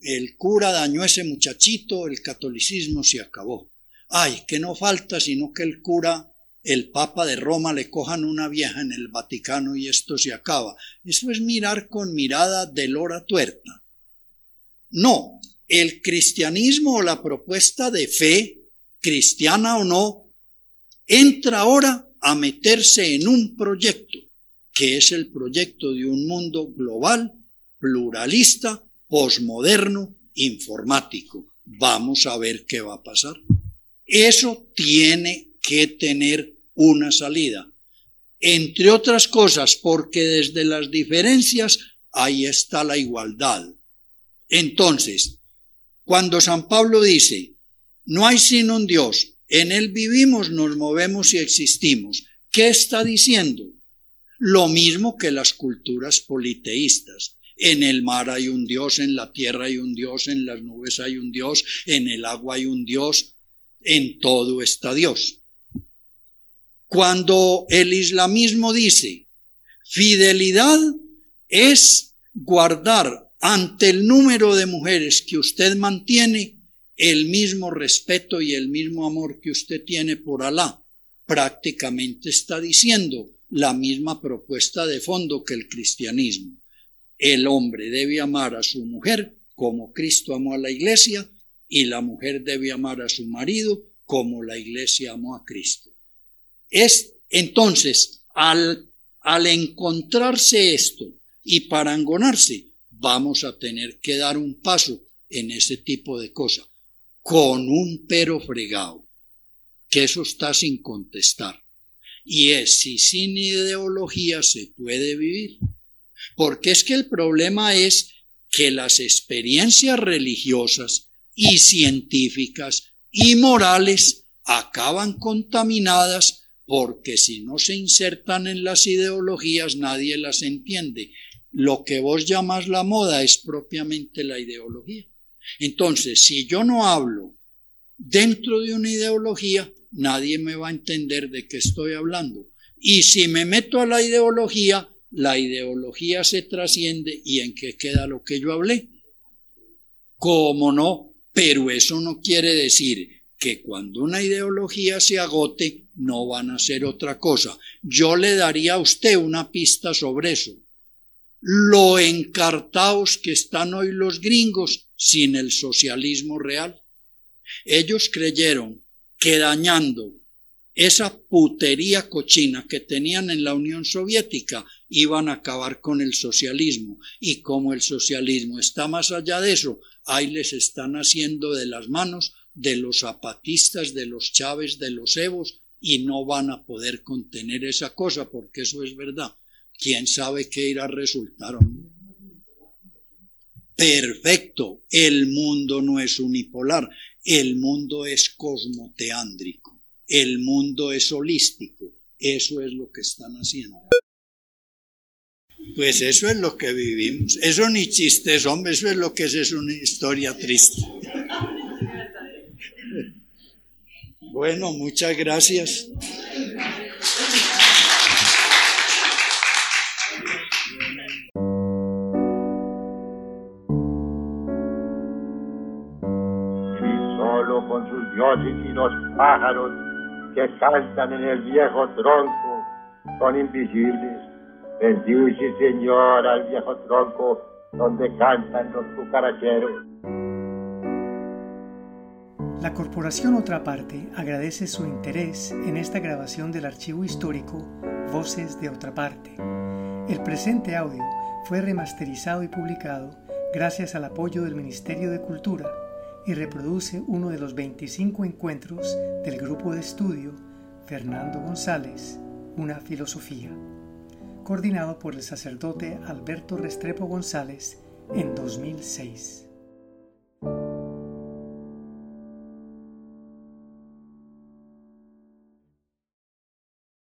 el cura dañó a ese muchachito, el catolicismo se acabó. Ay, que no falta sino que el cura, el papa de Roma, le cojan una vieja en el Vaticano y esto se acaba. Eso es mirar con mirada de lora tuerta. No, el cristianismo o la propuesta de fe, cristiana o no, entra ahora a meterse en un proyecto, que es el proyecto de un mundo global, pluralista, posmoderno, informático. Vamos a ver qué va a pasar. Eso tiene que tener una salida. Entre otras cosas, porque desde las diferencias ahí está la igualdad. Entonces, cuando San Pablo dice, no hay sino un Dios, en Él vivimos, nos movemos y existimos. ¿Qué está diciendo? Lo mismo que las culturas politeístas. En el mar hay un Dios, en la tierra hay un Dios, en las nubes hay un Dios, en el agua hay un Dios, en todo está Dios. Cuando el islamismo dice, fidelidad es guardar ante el número de mujeres que usted mantiene el mismo respeto y el mismo amor que usted tiene por Alá. Prácticamente está diciendo la misma propuesta de fondo que el cristianismo. El hombre debe amar a su mujer como Cristo amó a la iglesia y la mujer debe amar a su marido como la iglesia amó a Cristo. Es entonces al, al encontrarse esto y parangonarse, vamos a tener que dar un paso en ese tipo de cosas con un pero fregado, que eso está sin contestar. Y es si sin ideología se puede vivir. Porque es que el problema es que las experiencias religiosas y científicas y morales acaban contaminadas porque si no se insertan en las ideologías nadie las entiende. Lo que vos llamas la moda es propiamente la ideología. Entonces, si yo no hablo dentro de una ideología, nadie me va a entender de qué estoy hablando. Y si me meto a la ideología, la ideología se trasciende y en qué queda lo que yo hablé. ¿Cómo no? Pero eso no quiere decir que cuando una ideología se agote, no van a ser otra cosa. Yo le daría a usted una pista sobre eso. Lo encartaos que están hoy los gringos sin el socialismo real. Ellos creyeron que dañando esa putería cochina que tenían en la Unión Soviética iban a acabar con el socialismo. Y como el socialismo está más allá de eso, ahí les están haciendo de las manos de los zapatistas, de los Chávez, de los Evos, y no van a poder contener esa cosa, porque eso es verdad. ¿Quién sabe qué irá a resultar? perfecto. El mundo no es unipolar, el mundo es cosmoteándrico, el mundo es holístico. Eso es lo que están haciendo. Pues eso es lo que vivimos. Eso ni chistes, hombre, eso es lo que es, es una historia triste. Bueno, muchas gracias. Dioses y los pájaros que cantan en el viejo tronco son invisibles. Bendice, Señor, al viejo tronco donde cantan los cucaracheros. La Corporación Otra Parte agradece su interés en esta grabación del archivo histórico Voces de Otra Parte. El presente audio fue remasterizado y publicado gracias al apoyo del Ministerio de Cultura y reproduce uno de los 25 encuentros del grupo de estudio Fernando González, Una Filosofía, coordinado por el sacerdote Alberto Restrepo González en 2006.